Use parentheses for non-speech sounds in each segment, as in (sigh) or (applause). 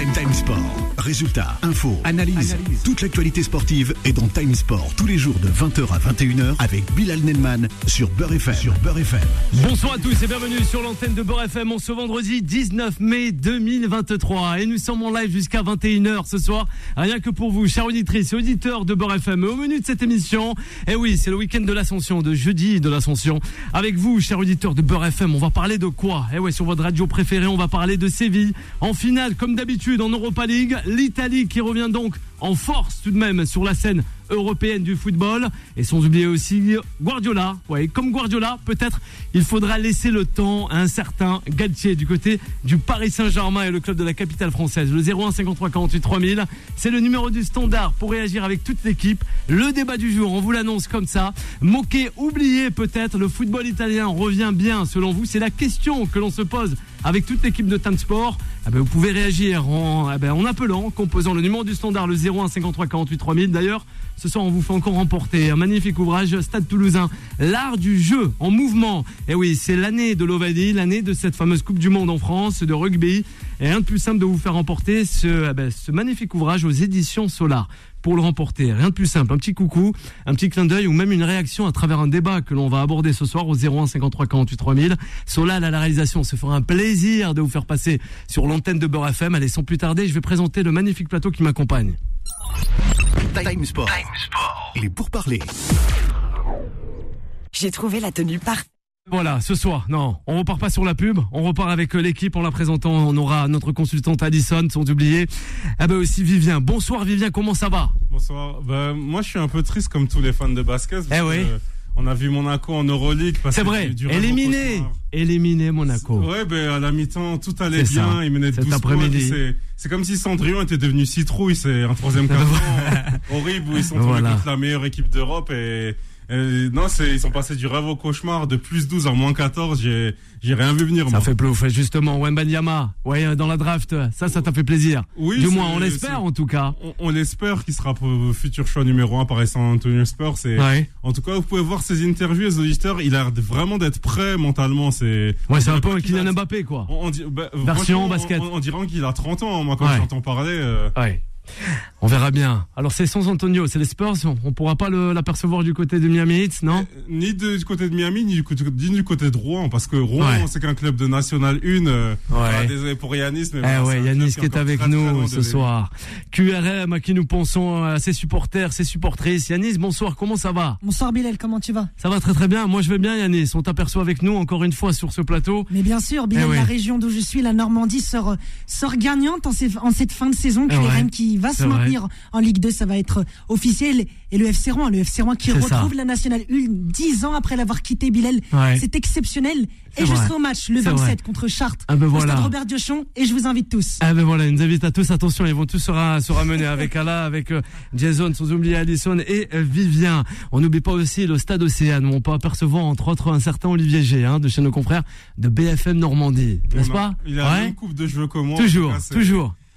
Time Time Sport. Résultats, infos, analyse. Toute l'actualité sportive est dans Time Sport tous les jours de 20h à 21h avec Bilal Nelman sur Beurre FM. Sur Beurre FM. Bonsoir à tous et bienvenue sur l'antenne de Beurre FM en ce vendredi 19 mai 2023. Et nous sommes en live jusqu'à 21h ce soir. Rien que pour vous, chers auditrices et auditeurs de Beurre FM. Au menu de cette émission, et oui, c'est le week-end de l'Ascension, de jeudi de l'Ascension. Avec vous, chers auditeurs de Beurre FM, on va parler de quoi? Eh ouais, sur votre radio préférée, on va parler de Séville. En finale, comme d'habitude, en Europa League, l'Italie qui revient donc en force tout de même sur la scène européenne du football. Et sans oublier aussi Guardiola. Ouais, comme Guardiola, peut-être il faudra laisser le temps à un certain Galtier du côté du Paris Saint-Germain et le club de la capitale française. Le 01 53 48 3000, c'est le numéro du standard pour réagir avec toute l'équipe. Le débat du jour, on vous l'annonce comme ça. Moqué, oublié peut-être, le football italien revient bien selon vous. C'est la question que l'on se pose avec toute l'équipe de Time Sport. Ah ben, vous pouvez réagir en, ah ben, en appelant, composant le numéro du standard, le 01 53 48 3000. D'ailleurs, ce soir, on vous fait encore remporter un magnifique ouvrage, Stade Toulousain, l'art du jeu en mouvement. Et oui, c'est l'année de l'Ovalie, l'année de cette fameuse Coupe du Monde en France, de rugby. Et rien de plus simple de vous faire remporter ce, ah ben, ce magnifique ouvrage aux éditions Solar pour le remporter. Rien de plus simple, un petit coucou, un petit clin d'œil ou même une réaction à travers un débat que l'on va aborder ce soir au 01 53 48 3000. Solal à la réalisation, se fera un plaisir de vous faire passer sur l'antenne de Beurre FM. Allez, sans plus tarder, je vais présenter le magnifique plateau qui m'accompagne. Time Sport. Il est pour parler. J'ai trouvé la tenue parfaite. Voilà, ce soir, non, on repart pas sur la pub, on repart avec euh, l'équipe en la présentant, on aura notre consultante Addison, sans oublier, ah ben aussi Vivien. Bonsoir Vivien, comment ça va? Bonsoir. Bah, moi, je suis un peu triste comme tous les fans de basket. Eh oui. que, On a vu Monaco en Euroleague. parce C'est vrai, éliminé, éliminé Monaco. Ouais, ben à la mi-temps, tout allait ça. bien. Il menait Cet 12 points. après-midi. C'est comme si Cendrillon était devenu citrouille. C'est un troisième (laughs) quart horrible où ils sont (laughs) tombés Voilà. contre la meilleure équipe d'Europe et, et non, c'est ils sont passés du rêve au cauchemar de plus 12 à moins 14. J'ai j'ai rien vu venir. Ça moi. fait plouf, justement, Wembanyama, ouais, dans la draft, ça, ça t'a fait plaisir. Oui, du moins, on l'espère en tout cas. On, on l'espère qu'il sera pour- futur choix numéro 1 par San Antonio Spurs. Et Ouais. En tout cas, vous pouvez voir ses interviews, les auditeurs. Il a l'air vraiment d'être prêt mentalement. C'est Ouais, c'est un peu un Kylian Mbappé, quoi. On, on bah, Version basket. On, on dirait qu'il a 30 ans, moi, quand Ouais. j'entends parler. euh, Ouais. On verra bien. Alors, c'est San Antonio, c'est les Spurs, on, pourra pas l'apercevoir du côté de Miami Heat, non? Ni de- du côté de Miami, ni du côté, ni du côté de Rouen, parce que Rouen, Ouais. c'est qu'un club de National 1. euh, Ouais. ah, désolé pour Yanis, mais Eh voilà, ouais, un Yanis qui est avec très, nous ce soir. QRM, à qui nous pensons à ses supporters, ses supportrices. Yanis, bonsoir, comment ça va? Bonsoir Bilal, comment tu vas? Ça va très très bien. Moi, je vais bien, Yanis. On t'aperçoit avec nous encore une fois sur ce plateau. Mais bien sûr, Bilal, Eh la région d'où je suis, la Normandie, sort, sort gagnante en, ces- en cette fin de saison. Eh QRM ouais, qui va se vrai. maintenir en Ligue 2, ça va être officiel. Et le FC Rouen, le FC Rouen qui ça. retrouve la Nationale 1 dix ans après l'avoir quitté Bilal. Ouais. C'est exceptionnel. Et je serai au match le C'est 27 vrai. contre Chartres. Ah ben au voilà. stade Robert Diochon. Et je vous invite tous. Ah ben voilà, nous invitent à tous, attention, ils vont tous se, ra- se ramener avec Ala, avec euh, Jason, sans oublier Allison et euh, Vivien. On n'oublie pas aussi le stade Océane, où on peut apercevoir entre autres un certain Olivier G, hein, de chez nos confrères de BFM Normandie, n'est-ce pas? Il a Ouais. même coupe de cheveux que moi. Toujours,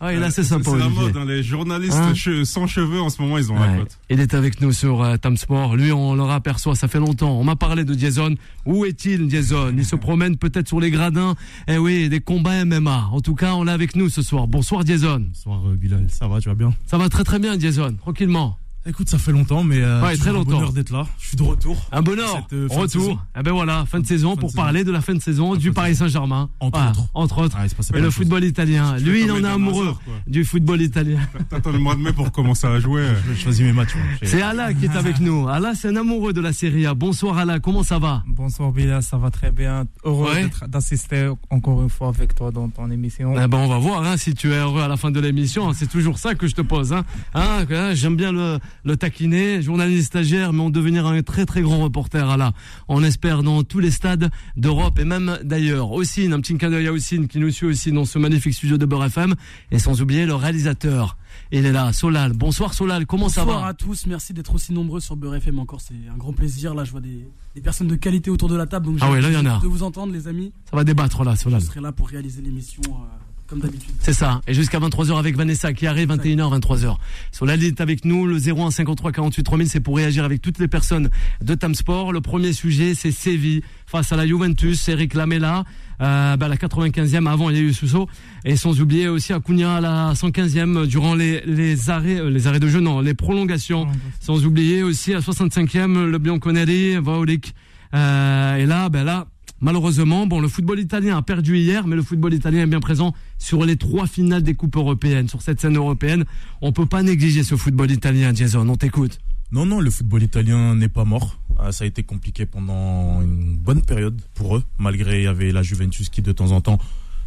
Toujours. Ouais, là, c'est sympa, C'est la mode, hein, les journalistes Hein che- sans cheveux, en ce moment, ils ont la cote. Il est avec nous sur euh, Tam Sport. Lui, on le aperçoit, ça fait longtemps. On m'a parlé de Jason. Où est-il, Jason? Il se promène peut-être sur les gradins. Eh oui, des combats MMA. En tout cas, on l'a avec nous ce soir. Bonsoir, Jason. Bonsoir euh, Bilal, ça va, tu vas bien? Ça va très très bien, Jason. Tranquillement. Écoute, ça fait longtemps, mais euh, Ouais, très un longtemps. bonheur d'être là. Je suis de retour. Un bonheur. Cette, euh. Retour. Eh ben voilà, fin de saison Fin de pour saison. parler de la fin de saison du de Paris Saint-Germain. Entre Voilà, autres. Entre autres. Ouais, il se passait Et le football italien. Lui, il en est amoureux du football italien. T'attends le mois de mai pour commencer à jouer. Je choisis mes matchs. (laughs) C'est Ala qui est avec nous. Ala, c'est un amoureux de la Serie A. Bonsoir Ala, comment ça va? Bonsoir Bilal, ça va très bien. Heureux Ouais. d'assister encore une fois avec toi dans ton émission. Eh ben, on va voir hein, si tu es heureux à la fin de l'émission. C'est toujours ça que je te pose. Hein. Hein, J'aime bien le, le taquiner, journaliste stagiaire, mais on devenir un très très grand reporter. Ala. On espère dans tous les stades d'Europe et même d'ailleurs. Aussi, un petit cadeau à Oussine qui nous suit aussi dans ce magnifique studio de Beurre FM. Et sans oublier le réalisateur. Il est là, Solal. Bonsoir Solal, comment ça Bonsoir va à tous, merci d'être aussi nombreux sur Beurre FM encore, c'est un grand plaisir. Là, je vois des, des personnes de qualité autour de la table, donc Ah ouais, là, il y en a. de vous entendre, les amis. Ça va débattre là, Je Solal. serai là pour réaliser l'émission euh, comme d'habitude. C'est ça. Et jusqu'à 23h avec Vanessa qui arrive 21h, 23h. Sur la est avec nous, le 01 53 48 3000, c'est pour réagir avec toutes les personnes de Tam Sport. Le premier sujet, c'est Séville face à la Juventus, Eric Lamela. Euh, bah, la 95e, avant il y a eu Sousso. Et sans oublier aussi Acuna à la 115e durant les, les arrêts, euh, les arrêts de jeu, non, les prolongations. Sans oublier aussi à 65e, le Bianconeri, Vaolik. Euh, et là, ben là, malheureusement, bon, le football italien a perdu hier, mais le football italien est bien présent sur les trois finales des coupes européennes. Sur cette scène européenne, on peut pas négliger ce football italien, Jason. On t'écoute. Non, non, le football italien n'est pas mort. Ah, ça a été compliqué pendant une bonne période pour eux, malgré il y avait la Juventus qui de temps en temps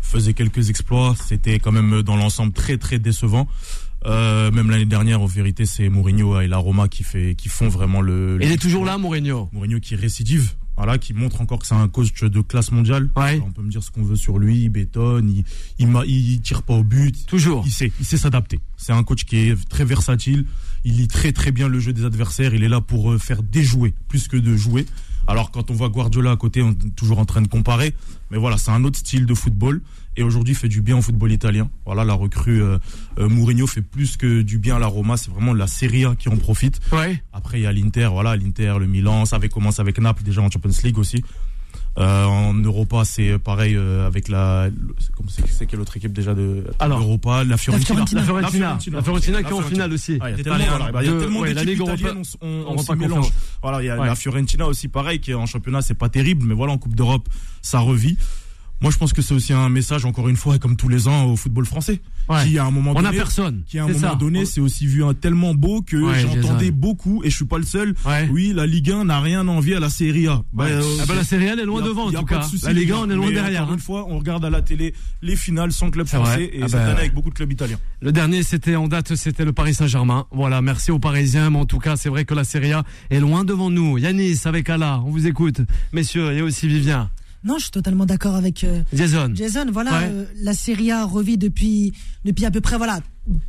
faisait quelques exploits. C'était quand même dans l'ensemble très très décevant. Euh, même l'année dernière, en vérité, c'est Mourinho et la Roma qui fait, qui font vraiment le. Il est toujours là, Mourinho. Mourinho qui récidive, voilà, qui montre encore que c'est un coach de classe mondiale. Ouais. On peut me dire ce qu'on veut sur lui, il bétonne, il, il, il tire pas au but. Toujours. Il sait, il sait s'adapter. C'est un coach qui est très versatile. Il lit très très bien le jeu des adversaires. Il est là pour euh, faire déjouer plus que de jouer. Alors quand on voit Guardiola à côté, on est toujours en train de comparer. Mais voilà, c'est un autre style de football. Et aujourd'hui, fait du bien au football italien. Voilà, la recrue euh, euh, Mourinho fait plus que du bien à la Roma. C'est vraiment la Serie A qui en profite. Ouais. Après, il y a l'Inter, voilà, l'Inter, le Milan. Ça avait commencé avec Naples déjà en Champions League aussi. Euh, en Europa, c'est pareil euh, avec la. c'est- quelle autre équipe déjà de Alors. Europa, la Fiorentina. Fiorentina. La Fiorentina. La Fiorentina qui est en finale aussi. Ah, il y a tellement, voilà, bah, tellement ouais, d'équipes italiennes, on, on, on on s'y mélange. Voilà, il y a Ouais. la Fiorentina aussi pareil qui est en championnat, c'est pas terrible, mais voilà en Coupe d'Europe, ça revit. Moi, je pense que c'est aussi un message, encore une fois, comme tous les ans, au football français, Ouais. qui à un moment On donné, a personne. qui à un moment ça. donné, c'est aussi vu un tellement beau que Ouais, j'entendais beaucoup, et je suis pas le seul. Ouais. Oui, la Ligue 1 n'a rien envie à la Serie A. Bah, euh, Ah bah, la Serie A, elle est y loin a- devant, en y a tout cas. souci, La Ligue 1, les on est loin Mais derrière. Encore hein. une fois, on regarde à la télé les finales sans club français, et Ah cette bah. année avec beaucoup de clubs italiens. Le dernier, c'était en date, c'était le Paris Saint-Germain. Voilà, merci aux Parisiens, mais en tout cas, c'est vrai que la Serie A est loin devant nous. Yanis avec Allah, on vous écoute. Messieurs, et aussi Vivien. Non, je suis totalement d'accord avec euh, Jason. Jason. Voilà, Ouais. euh, la Serie A revit depuis depuis à peu près voilà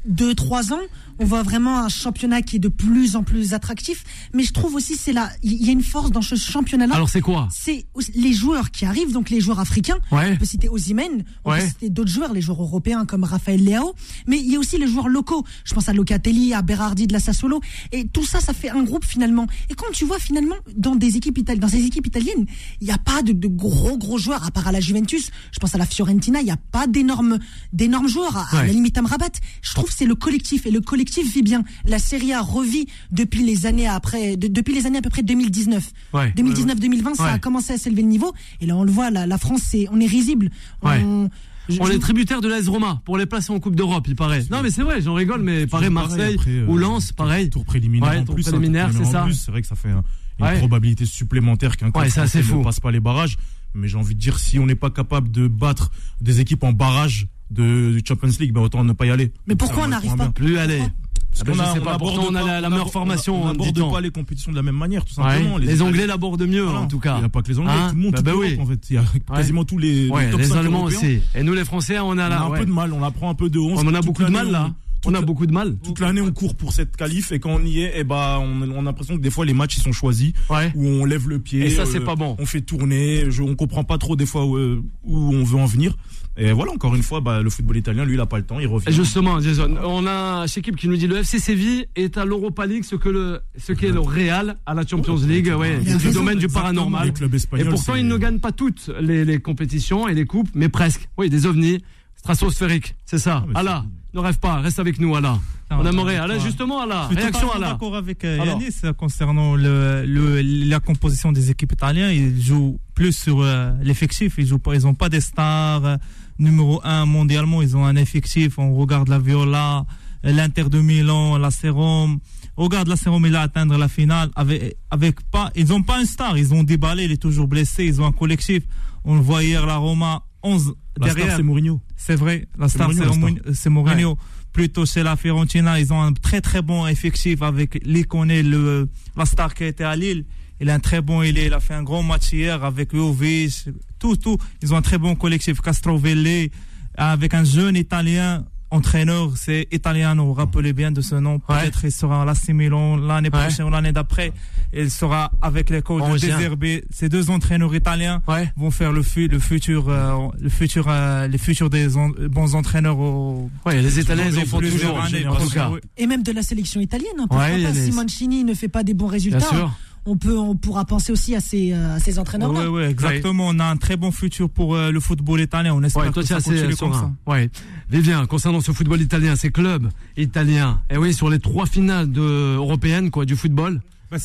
deux trois ans. On voit vraiment un championnat qui est de plus en plus attractif. Mais je trouve aussi c'est là il y a une force dans ce championnat-là. Alors c'est quoi? C'est les joueurs qui arrivent, donc les joueurs africains. Ouais. On peut citer Osimhen, on Ouais. peut citer d'autres joueurs, les joueurs européens comme Raphaël Leao, mais il y a aussi les joueurs locaux. Je pense à Locatelli, à Berardi de la Sassuolo, et tout ça, ça fait un groupe finalement. Et quand tu vois finalement dans des équipes italiennes, dans ces équipes italiennes, il n'y a pas de, de gros gros joueurs à part à la Juventus. Je pense à la Fiorentina, il n'y a pas d'énormes d'énormes joueurs. À, à Ouais. la limite Amrabat, je trouve que c'est le collectif et le collectif vit bien. La Serie A revit depuis les années après, de- depuis les années à peu près 2019. Ouais. 2019-2020, ça Ouais. a commencé à s'élever le niveau. Et là, on le voit, la, la France, c'est, on est risible. Ouais. On, je- On je- est tributaire de l'AS Roma pour les placer en Coupe d'Europe, il paraît. Non mais c'est vrai, j'en rigole, mais pareil, Marseille pareil, après, euh, ou Lens, pareil. Tour préliminaire Ouais, en tour plus. hein, préliminaire, c'est ça. C'est vrai que ça fait un- une Ouais. probabilité supplémentaire qu'un club Ouais, ne passe pas les barrages. Mais j'ai envie de dire, si on n'est pas capable de battre des équipes en barrage de du Champions League, ben autant ne pas y aller. Mais pourquoi on n'arrive pas. Plus aller. Parce Ah ben, qu'on je a- sais on pas, pourtant on a la, la on meilleure formation On n'aborde 10 ans. pas les compétitions de la même manière, tout Ouais. simplement. Les Anglais l'abordent mieux, Voilà. en tout cas. Il n'y a pas que les Anglais, Hein tout le monde, Bah, tout bah oui. en fait. Il y a quasiment tous les, Ouais, les top les 5 Allemands européens. aussi. Et nous les Français, on a On un ouais. peu de mal, on apprend un peu de 11. On en a beaucoup de mal là. On a beaucoup de mal. Toute l'année, on court pour cette qualif et quand on y est, eh ben, on, on a l'impression que des fois les matchs ils sont choisis Ouais. où on lève le pied. Et ça, c'est euh, pas bon. On fait tourner. Je, on comprend pas trop des fois où, euh, où on veut en venir. Et voilà, encore une fois, bah, le football italien, lui, il a pas le temps, il revient. Et Justement, Jason, on a chez équipe qui nous dit le FC Séville est à l'Europa League ce que le ce qu'est le Real à la Champions League, ouais, Il du raison. domaine du paranormal. les clubs Et pourtant, ils ne gagnent pas toutes les, les compétitions et les coupes, mais presque. Oui, des ovnis stratosphériques, c'est ça. Ah, Allah, ne rêve pas, reste avec nous, Allah. Non, On aimerait. toi. justement, Allah. Je suis Réaction, totalement Allah. d'accord avec euh, Alors. Yanis euh, concernant le, le, la composition des équipes italiennes. Ils jouent plus sur euh, l'effectif. Ils jouent pas, ils ont pas des stars euh, numéro un mondialement. Ils ont un effectif. On regarde la Viola, l'Inter de Milan, la Serum. On Regarde la Serum, il a atteindre la finale avec, avec pas. Ils ont pas un star. Ils ont déballé. Il est toujours blessé. Ils ont un collectif. On le voit hier, la Roma 11 La derrière. star, c'est Mourinho. C'est vrai, la star c'est. Mourinho- c'est Mourinho. Plutôt chez la Fiorentina, ils ont un très très bon effectif avec l'icône, le la star qui était à Lille. Il est un très bon, il, est, il a fait un grand match hier avec Jovic, tout, tout. Ils ont un très bon collectif. Castrovelli, avec un jeune Italien, entraîneur, c'est Italiano. Rappelez bien de ce nom. Peut-être il sera à l'AC Milan l'année Ouais. prochaine ou l'année d'après. Il sera avec les coachs On de. Désherbé. Ces deux entraîneurs italiens Ouais. vont faire le, fu- le futur, euh, le futur, euh, les futurs des en- bons entraîneurs au. Ouais, les Italiens, ils en les font plusieurs toujours, années, en tout cas. Et même de la sélection italienne. Hein, pourquoi Ouais, pas? si Mancini ne fait pas des bons Bien résultats, sûr. On peut, on pourra penser aussi à ces, euh, à ces entraîneurs-là. Ouais, ouais, exactement. On a un très bon futur pour euh, le football italien. On espère Ouais, toi, que ça assez continue comme ça. Ouais. Vivien, concernant ce football italien, ces clubs italiens, et oui, sur les trois finales de, européennes, quoi, du football. Bah,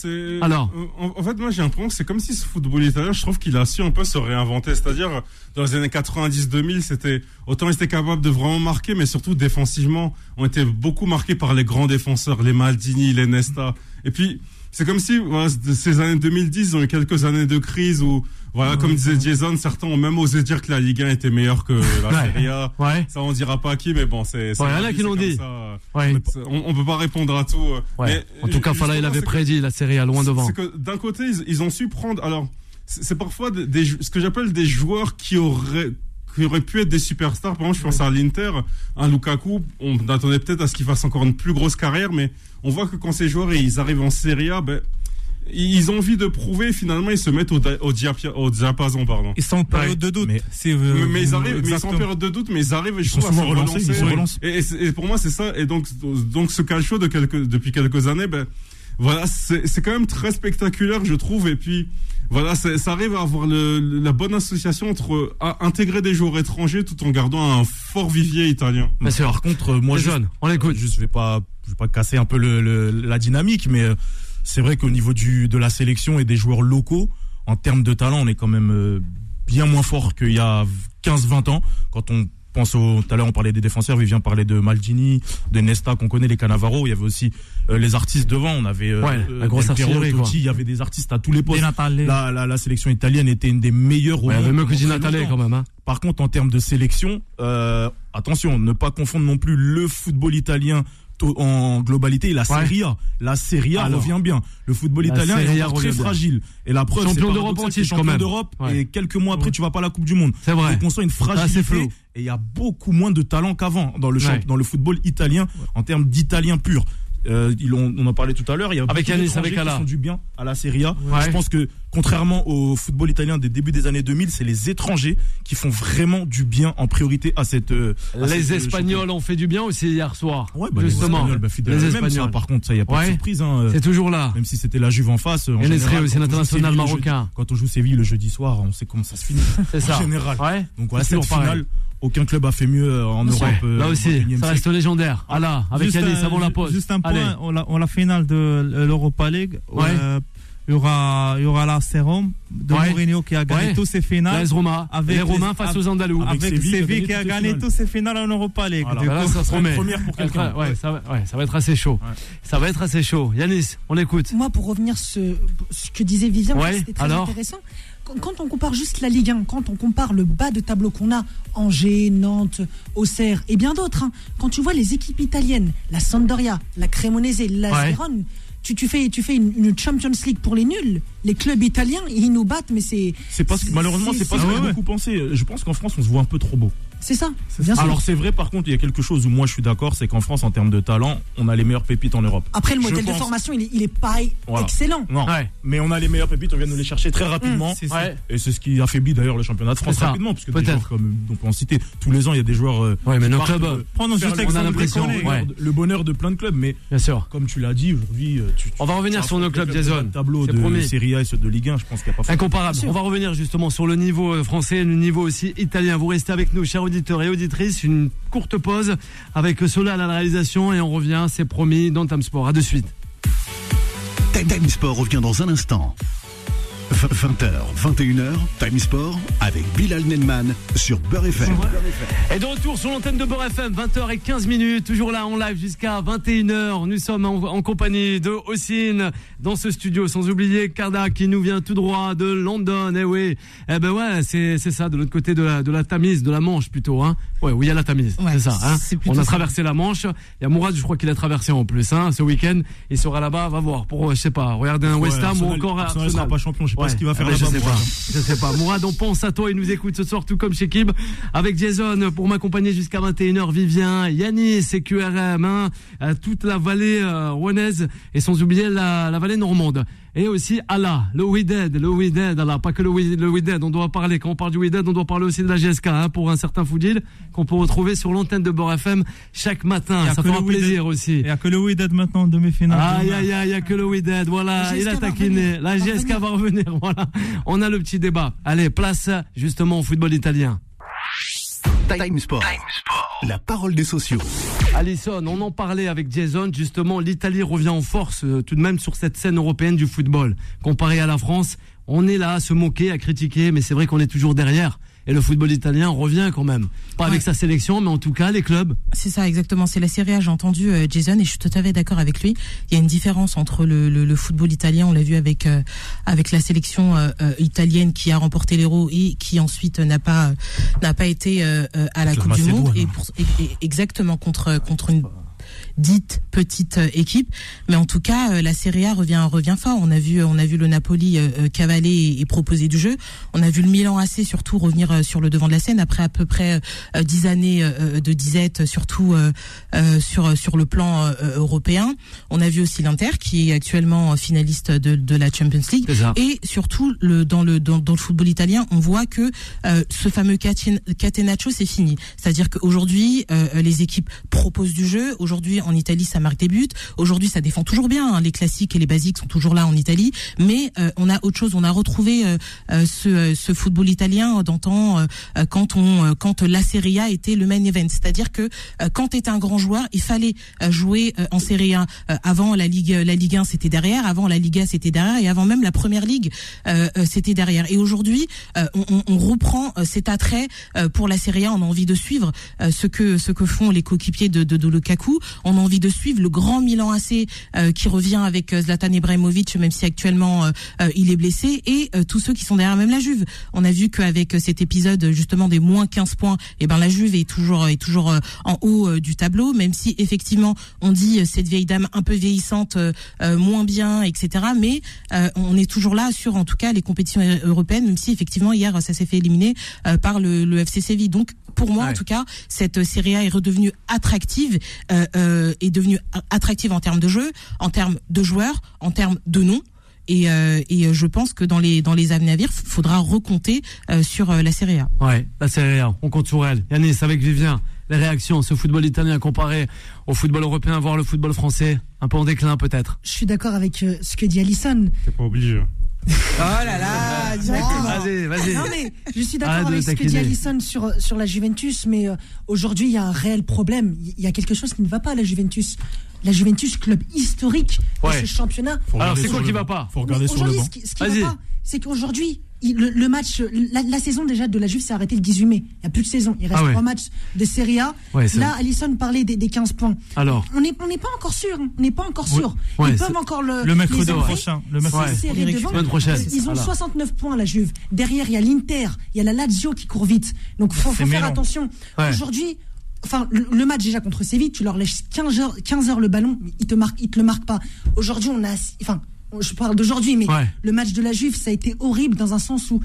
Alors en, en fait, moi j'ai l'impression que c'est comme si ce football italien, je trouve qu'il a su un peu se réinventer. C'est-à-dire, dans les années 90-2000, c'était autant ils étaient capables de vraiment marquer, mais surtout défensivement, on était beaucoup marqués par les grands défenseurs, les Maldini, les Nesta. Et puis, c'est comme si voilà, ces années 2010, ils ont eu quelques années de crise où, voilà, comme disait Jason, certains ont même osé dire que la Ligue 1 était meilleure que la. Serie A. Ouais. Ça, on dira pas à qui, mais bon, c'est. c'est Ouais, il y en a la vie, qui l'ont dit. ça. Ouais. On, on peut pas répondre à tout. euh, Ouais. mais, en tout cas, Fala, il avait prédit la série à loin devant. C'est que d'un côté, ils, ils ont su prendre. Alors, c'est parfois des, ce que j'appelle des joueurs qui auraient qui auraient pu être des superstars. Par exemple, je pense à l'Inter, un Lukaku. On attendait peut-être à ce qu'il fasse encore une plus grosse carrière, mais on voit que quand ces joueurs ils arrivent en Serie A, ben ils ont envie de prouver. Finalement, ils se mettent au, da- au, diapia- au diapason, pardon. Ils sont en période de doute. Mais- euh, Mais, mais ils arrivent, mais ils sont en exactement. période de doute, mais ils arrivent, et je Ils sont trouve, à souvent se ils relancer. se relancent. Et, et et pour moi, c'est ça. Et donc, donc ce calcio de quelques, depuis quelques années, ben, voilà, c'est c'est quand même très spectaculaire, je trouve. Et puis, voilà, c'est- ça arrive à avoir le, la bonne association entre à intégrer des joueurs étrangers tout en gardant un fort vivier italien. Bien sûr. Par contre, euh, moi, Les juste- jeunes, on l'écoute. Juste, je vais pas, je vais pas casser un peu le, le- la dynamique, mais euh, c'est vrai qu'au niveau du de la sélection et des joueurs locaux, en termes de talent, on est quand même euh, bien moins fort qu'il y a 15-20 ans. Quand on pense au, tout à l'heure, on parlait des défenseurs, Vivien parlait de Maldini, de Nesta, qu'on connaît, les Cannavaro. Il y avait aussi euh, les artistes devant. On avait euh, Ouais, euh, la grosse. Totti, Il y avait des artistes à tous les postes. La, la, la sélection italienne était une des meilleures Ouais, il y avait monde mieux que Di Natale quand même. Hein. Par contre, en termes de sélection, euh, attention, ne pas confondre non plus le football italien en globalité la. Serie A. La Serie A Alors. revient bien. Le football italien est encore très fragile. Et la preuve, Champion c'est d'Europe paradoxal, en c'est titre, quand champion d'Europe Ouais. et quelques mois après, Ouais. tu vas pas à la Coupe du Monde. C'est vrai. Donc on sent une c'est fragilité et il y a beaucoup moins de talent qu'avant dans le champ- dans le football italien en termes d'italien pur. Euh, ils ont- on en parlait tout à l'heure. Il y a Avec d'étrangers avec qui font du bien à la Serie A. Je pense que contrairement au football italien des débuts des années 2000, c'est les étrangers qui font vraiment du bien en priorité à cette. euh, à Les euh, Espagnols ont fait du bien aussi hier soir. Ouais, bah, les justement. Espagnols, bah, les Espagnols. ça, par contre, ça, y a pas Ouais. de surprise. Hein, C'est toujours là. même si c'était la Juve en face. En Et général, joue l'international marocain. jeudi- Quand on joue Séville le jeudi soir, on sait comment ça se finit. (laughs) C'est ça. En général. Ouais. Donc voilà, C'est cette pareil. finale, aucun club a fait mieux euh, en Europe. Ouais. Là au aussi, 21e ça reste légendaire. Ah là, avec un- avant la pause. Juste un point, on la, on la finale de l'Europa League. Ouais. euh, il y aura, il y aura la Rome de Ouais. Mourinho qui a gagné Ouais. tous ses finales. Roma. Avec les Romains face aux Andalous. avec Avec Séville, Séville, qui a gagné tous ses finales en Europa League. Voilà. Du Bah là, ça sera une première pour Ça va être- quelqu'un. Ouais, ça va, ouais, ça va être assez chaud. Ouais. Ça va être assez chaud. Yanis, on l'écoute. Moi, pour revenir ce, ce que disait Vivien, Ouais, c'était très alors intéressant. Quand, on compare juste la Ligue 1, quand on compare le bas de tableau qu'on a, Angers, Nantes, Auxerre et bien d'autres, hein, quand tu vois les équipes italiennes, la Sampdoria, la Cremonese, la Ouais. Vérone, tu, tu fais, tu fais une, une Champions League pour les nuls. Les clubs italiens, ils nous battent, mais c'est C'est pas malheureusement, c'est pas ce ouais, ouais. beaucoup pensaient. Je pense qu'en France, on se voit un peu trop beau. C'est ça. Bien sûr. Alors c'est vrai, par contre, il y a quelque chose où moi je suis d'accord, c'est qu'en France, en termes de talent, on a les meilleures pépites en Europe. Après, le je modèle de formation, il est, il est pas Voilà. excellent. Non, Ouais. mais on a les meilleures pépites, on vient de nous les chercher très rapidement. c'est ça. Ouais. Et c'est ce qui affaiblit d'ailleurs le championnat de France rapidement, parce que des Peut-être. joueurs comme on peut en citer tous les ans, il y a des joueurs. euh, Ouais, mais nos clubs, euh, le- on a l'impression, ouais. le bonheur de plein de clubs, mais bien sûr. comme tu l'as dit aujourd'hui, euh, On va revenir sur nos clubs, les de Jason. bas de tableau de. Serie A et ceux de Ligue 1, je pense qu'il n'y a pas. Incomparable. On va revenir justement sur le niveau euh, français et le niveau aussi italien. Vous restez avec nous, chers auditeurs et auditrices. Une courte pause avec Solal à la réalisation et on revient, c'est promis, dans Time Sport. À de suite. Time Sport revient dans un instant. 20h, 21h, Time Sport avec Bilal Nenman sur Beurre FM. Et de retour sur l'antenne de Beurre FM, 20h15 minutes, toujours là en live jusqu'à 21h. Nous sommes en, compagnie de Ossine dans ce studio, sans oublier Karda qui nous vient tout droit de London. Eh oui, eh ben ouais, c'est c'est ça, de l'autre côté de la, de la Tamise, de la Manche plutôt. Hein. Ouais, où il y a la Tamise, Ouais, c'est ça. Hein on a ça. traversé la Manche. Il y a Mourad, je crois qu'il a traversé en plus, hein, ce week-end. Il sera là-bas, va voir. Pour, euh, je sais pas, regarder un Ouais, West Ham ou encore Arsenal Arsenal. sera pas champion, je sais pas ce qu'il va faire ah là-bas, Je sais Mourad. pas. Je sais pas. Mourad, on pense à toi. Il nous écoute ce soir, tout comme chez Kib, avec Jason pour m'accompagner jusqu'à 21h. Vivien, Yanis et QRM, hein, euh, toute la vallée euh, rouennaise et sans oublier la, la vallée normande. Et aussi Allah, le We Dead, le We Dead, Allah, pas que le We, le We Dead. On doit parler, quand on parle du We Dead, on doit parler aussi de la GSK, hein, pour un certain Foudil, qu'on peut retrouver sur l'antenne de Bord FM chaque matin. A Ça fera plaisir aussi. Il n'y a que le Wydad maintenant en demi-finale. Aïe, aïe, aïe, il y a que le We Dead. Voilà, il a taquiné. La GSK va revenir. (laughs) Voilà. On a le petit débat. Allez, place justement au football italien. Time Sport. La parole des sociaux. Alison, on en parlait avec Jason. Justement, l'Italie revient en force euh, tout de même sur cette scène européenne du football. Comparé à la France, on est là à se moquer, à critiquer, mais c'est vrai qu'on est toujours derrière. Et le football italien revient quand même. Pas avec sa sélection, mais en tout cas, les clubs. C'est ça, exactement. C'est la Serie A. J'ai entendu euh, Jason et je suis tout à fait d'accord avec lui. Il y a une différence entre le, le, le football italien, on l'a vu avec euh, avec la sélection euh, euh, italienne qui a remporté l'Euro et qui ensuite n'a pas n'a pas été euh, à la Coupe du Monde et, pour, et- et exactement contre contre une dite petite euh, équipe, mais en tout cas euh, la Serie A revient revient fort. On a vu on a vu le Napoli euh, euh, cavaler et, et proposer du jeu. On a vu le Milan AC surtout revenir euh, sur le devant de la scène après à peu près euh, dix années euh, de disette, surtout euh, euh, sur sur le plan euh, européen. On a vu aussi l'Inter qui est actuellement finaliste de, de la Champions League. Et surtout, le, dans, le, dans, dans le football italien, on voit que euh, ce fameux caten- catenaccio, c'est fini. C'est-à-dire qu'aujourd'hui, euh, les équipes proposent du jeu. Aujourd'hui, en Italie, ça marque des buts. Aujourd'hui, ça défend toujours bien. hein. Les classiques et les basiques sont toujours là en Italie. Mais euh, on a autre chose. On a retrouvé euh, euh, ce, euh, ce football italien d'antan euh, euh, quand, on, quand la Serie A était le main event. C'est-à-dire que quand tu étais un grand joueur, il fallait jouer en Serie A. Avant la Ligue, la Ligue 1, c'était derrière. Avant la Liga, c'était derrière. Et avant même la Première Ligue, c'était derrière. Et aujourd'hui, on, on- on reprend cet attrait pour la Serie A. On a envie de suivre ce que ce que font les coéquipiers de, de, de Lukaku. On a envie de suivre le grand Milan AC euh, qui revient avec euh, Zlatan Ibrahimovic, même si actuellement euh, euh, il est blessé, et euh, tous ceux qui sont derrière même la Juve. On a vu qu'avec euh, cet épisode justement des moins 15 points, et ben la Juve est toujours est toujours en haut du tableau, même si effectivement on dit cette vieille dame un peu vieillissante, moins bien, etc. Mais on est toujours là sur en tout cas les compétitions européennes, même si effectivement hier ça s'est fait éliminer par le, le FC Séville. Donc pour moi Ouais. en tout cas, cette euh, Serie A est redevenue attractive, euh, euh, est devenue attractive en termes de jeu, en termes de joueurs, en termes de noms. Et, euh, et je pense que dans les dans les années à venir, faudra recompter euh, sur euh, la Serie A. Ouais, la Serie A, on compte sur elle. Yanis, avec Vivien, les réactions, ce football italien comparé au football européen, voire le football français, un peu en déclin peut-être. Je suis d'accord avec euh, ce que dit Alison. T'es pas obligé. Oh là là, directement. Vas-y, vas-y. Non mais je suis d'accord avec ce que dit. Alison sur sur la Juventus, mais euh, aujourd'hui il y a un réel problème. Il y a quelque chose qui ne va pas à la Juventus. La Juventus, club historique Ouais. de ce championnat. Alors, c'est quoi qui banc. va pas Faut regarder sur le aujourd'hui, banc. ce qui, ce qui Vas-y. va pas, c'est qu'aujourd'hui, le, le match, la, la saison déjà de la Juve s'est arrêtée le 18 mai. Il n'y a plus de saison. Il reste Ah ouais. trois matchs de Serie A. Ouais, Là, vrai. Alison parlait des, des 15 points. Alors, On n'est on pas encore sûr. hein. On n'est pas encore sûr. Ouais, Ils peuvent encore le. Le mercredi prochain. Le mercredi. prochaine. Ils ont Voilà. 69 points, la Juve. Derrière, il y a l'Inter, il y a la Lazio qui court vite. Donc, faut, faut faire attention. Aujourd'hui, enfin, le, le match déjà contre Séville, tu leur laisses 15 heures, 15 heures le ballon, mais ils te marquent, ils te le marquent pas. Aujourd'hui, on a, enfin, je parle d'aujourd'hui, mais Ouais. le match de la Juve, ça a été horrible dans un sens où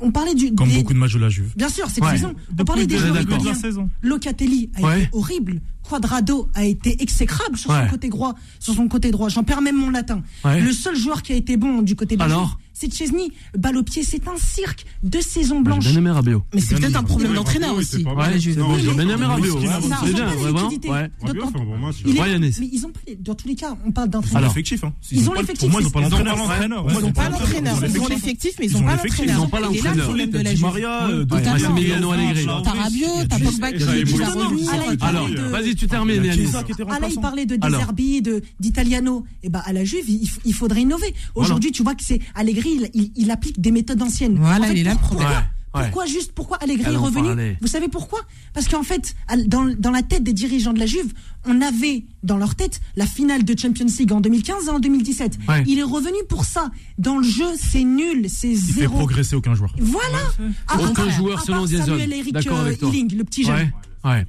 on parlait du. Comme des- beaucoup de matchs de la Juve. Bien sûr, c'est Ouais. raison. On parlait des le joueurs de la saison. Locatelli a Ouais. été horrible. Quadrado a été exécrable sur Ouais. son côté droit. Sur son côté droit, j'en perds même mon latin. Ouais. Le seul joueur qui a été bon du côté de la Alors Juve, c'est Chesney. Balle au pied, c'est un cirque. Deux saisons blanches. bien aimé Rabiot. Mais c'est peut-être un problème d'entraîneur aussi. Ouais, j'ai bien aimé Rabiot. C'est ils ont bien. Ouais. Mais ils ont pas dans tous les cas, on parle Ils ont d'entraîneur. L'effectif. Hein. Ils ont l'effectif, moi, ils n'ont pas Ils ont l'entraîneur. Ils n'ont pas l'entraîneur. Ils ont l'effectif. mais ils n'ont ont pas l'entraîneur. ils ont pas l'entraîneur. problème de la Di Juve. Maria, euh. Massimiliano Allegri. T'as Rabiot, t'as Pogba qui est. Alain, Alors, vas-y, tu termines, Il y a Yanis. Chiesa qui était Ah là, il parlait de. Deserbi, de d'Italiano. Et ben à la Juve, il, il faudrait innover. Aujourd'hui, tu vois que c'est Allegri, il, il, il applique des méthodes anciennes. Voilà, En fait, il est là le pourquoi-. Ouais, juste pourquoi Allegri est en revenu. Vous savez pourquoi Parce qu'en fait, à- dans, dans la tête des dirigeants de la Juve, on avait dans leur tête la finale de Champions League en 2015 et en 2017. Ouais. Il est revenu pour ça. Dans le jeu, c'est nul, c'est Il fait zéro. progresser aucun joueur. Voilà. Aucun à part- joueur à selon part Jason. Samuel Eric D'accord euh, avec toi. Ealing, le petit jeune. Ouais.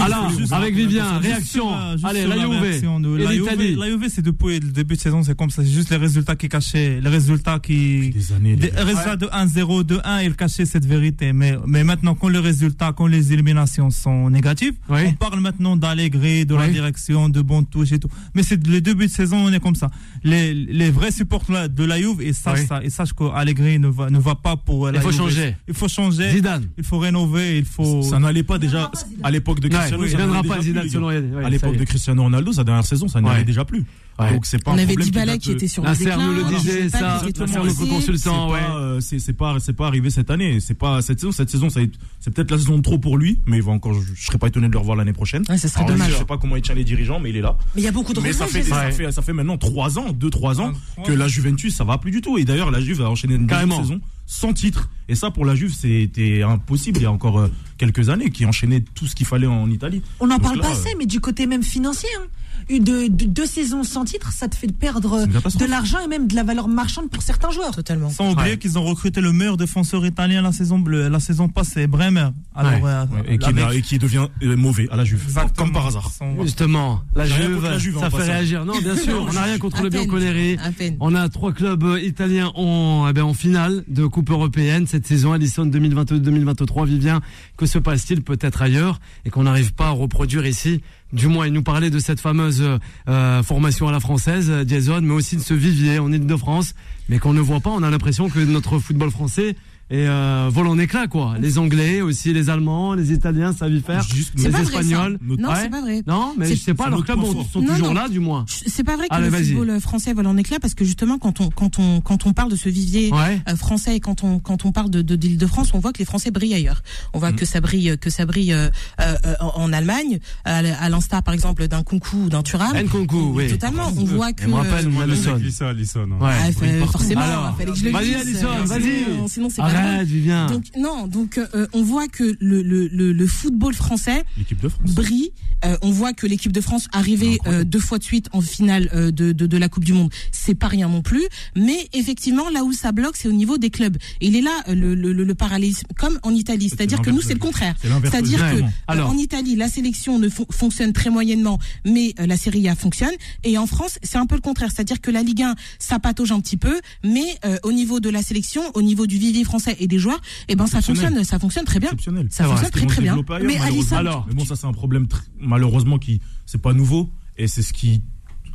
Alors, avec Vivien, réaction. Allez, la Juve réaction de et la Juve. l'Italie. La Juve, c'est depuis le début de saison, c'est comme ça. C'est juste les résultats qui cachaient, les résultats qui, Des années. des résultats de 1-0, de 1, ils cachaient cette vérité. Mais, mais maintenant, quand les résultats, quand les éliminations sont négatives, on parle maintenant d'Allegri, de la direction, de bon touche et tout. Mais c'est les débuts de saison, on est comme ça. Les, les vrais supporters de la Juve, ils sachent ça. Ils sachent qu'Allegri ne va, ne va pas pour la Il faut Juve. changer. Il faut changer. Zidane. Il faut rénover, il faut. Ça n'allait pas déjà à l'époque de Cristiano. ça pas Zidane plus. Ouais, À l'époque de. Cristiano Ronaldo, sa dernière saison, ça Ouais. n'allait déjà plus. Ouais. Donc c'est pas On un avait Dybala date qui était sur Nasser le déclin. nous le disait, ça, blessé. consultant. C'est ouais. pas, euh, c'est pas, c'est pas arrivé cette année. C'est pas cette saison. Cette saison, c'est peut-être la saison de trop pour lui, mais il va encore. Je, je serais pas étonné de le revoir l'année prochaine. Ouais, ça serait Alors, dommage. Je sais pas comment il tient les dirigeants, mais il est là. Mais il y a beaucoup de Mais ça fait, ça fait, ça fait maintenant 3 ans, 2-3 ans Ouais. que la Juventus, ça va plus du tout. Et d'ailleurs, la Juve a enchaîné une saison sans titre. Et ça, pour la Juve, c'était impossible il y a encore euh, quelques années, qui enchaînait tout ce qu'il fallait en Italie. On n'en parle là, pas euh, assez, mais du côté même financier. hein. De, de- deux saisons sans titre, ça te fait perdre de l'argent et même de la valeur marchande pour certains joueurs. Totalement. Sans oublier Ouais. qu'ils ont recruté le meilleur défenseur italien la saison, bleue- la saison passée, Bremer. Alors, Ouais. euh, Ouais, et, qui, avec- et qui devient euh, mauvais à la Juve. Exactement. Comme par hasard. Justement, la Juve, la Juve, ça fait passant. réagir. Non, bien sûr, (laughs) on n'a rien contre À le Bianconeri. On a trois clubs euh, italiens en, eh ben, en finale de Coupe européenne cette saison. Allison 2022-2023. Vivien, que se passe-t-il peut-être ailleurs et qu'on n'arrive pas à reproduire ici Du moins, il nous parlait de cette fameuse euh, formation à la française, euh, Jason, mais aussi de ce vivier en Ile-de-France, mais qu'on ne voit pas. On a l'impression que notre football français est euh, vole en éclat, quoi. Les Anglais, aussi les Allemands, les Italiens savent y faire. Juste- les pas vrai. Espagnols. Non, Ouais. c'est pas vrai. Non, mais je sais pas, leurs clubs sont Non, toujours non. là, du moins. C'est pas vrai que Allez, le football français vole en éclat parce que justement quand on quand on quand on parle de ce vivier Ouais. euh, français et quand on quand on parle de de d'Île-de-France, on voit que les Français brillent ailleurs. On voit que ça brille que ça brille euh, euh, en, en Allemagne, à, l'instar par exemple d'un Kunku ou d'un Thuram. Nkunku, oui. Totalement. On voit que Et me rappelle, euh, Moi, le Alisson. Alisson. Ouais. ah, forcément, Alors, fallait que je le vas-y. Alisson, euh, vas-y. sinon- Sinon c'est pas drôle. Arrête, Vivien. Donc non, donc euh, on voit que le, le, le, le football français de France. brille. Euh, on voit que l'équipe de France arrivait euh, deux fois de suite en finale euh, de, de, de la Coupe du Monde. C'est pas rien non plus. Mais effectivement, là où ça bloque, c'est au niveau des clubs. Et il est là euh, le, le, le, parallélisme, comme en Italie. C'est-à-dire que nous, c'est le contraire. C'est-à-dire que euh, Alors. en Italie, la sélection ne fon- fonctionne très moyennement, mais euh, la Serie A fonctionne. Et en France, c'est un peu le contraire. C'est-à-dire que la Ligue 1, ça patauge un petit peu, mais euh, au niveau de la sélection, au niveau du vivier français et des joueurs, eh ben ça fonctionne, ça fonctionne très bien. Exceptionnel. Ça fonctionne très très bien. ailleurs, Mais malheureusement. Alisson- Alors. mais bon, ça c'est un problème malheureusement qui c'est pas nouveau et c'est ce qui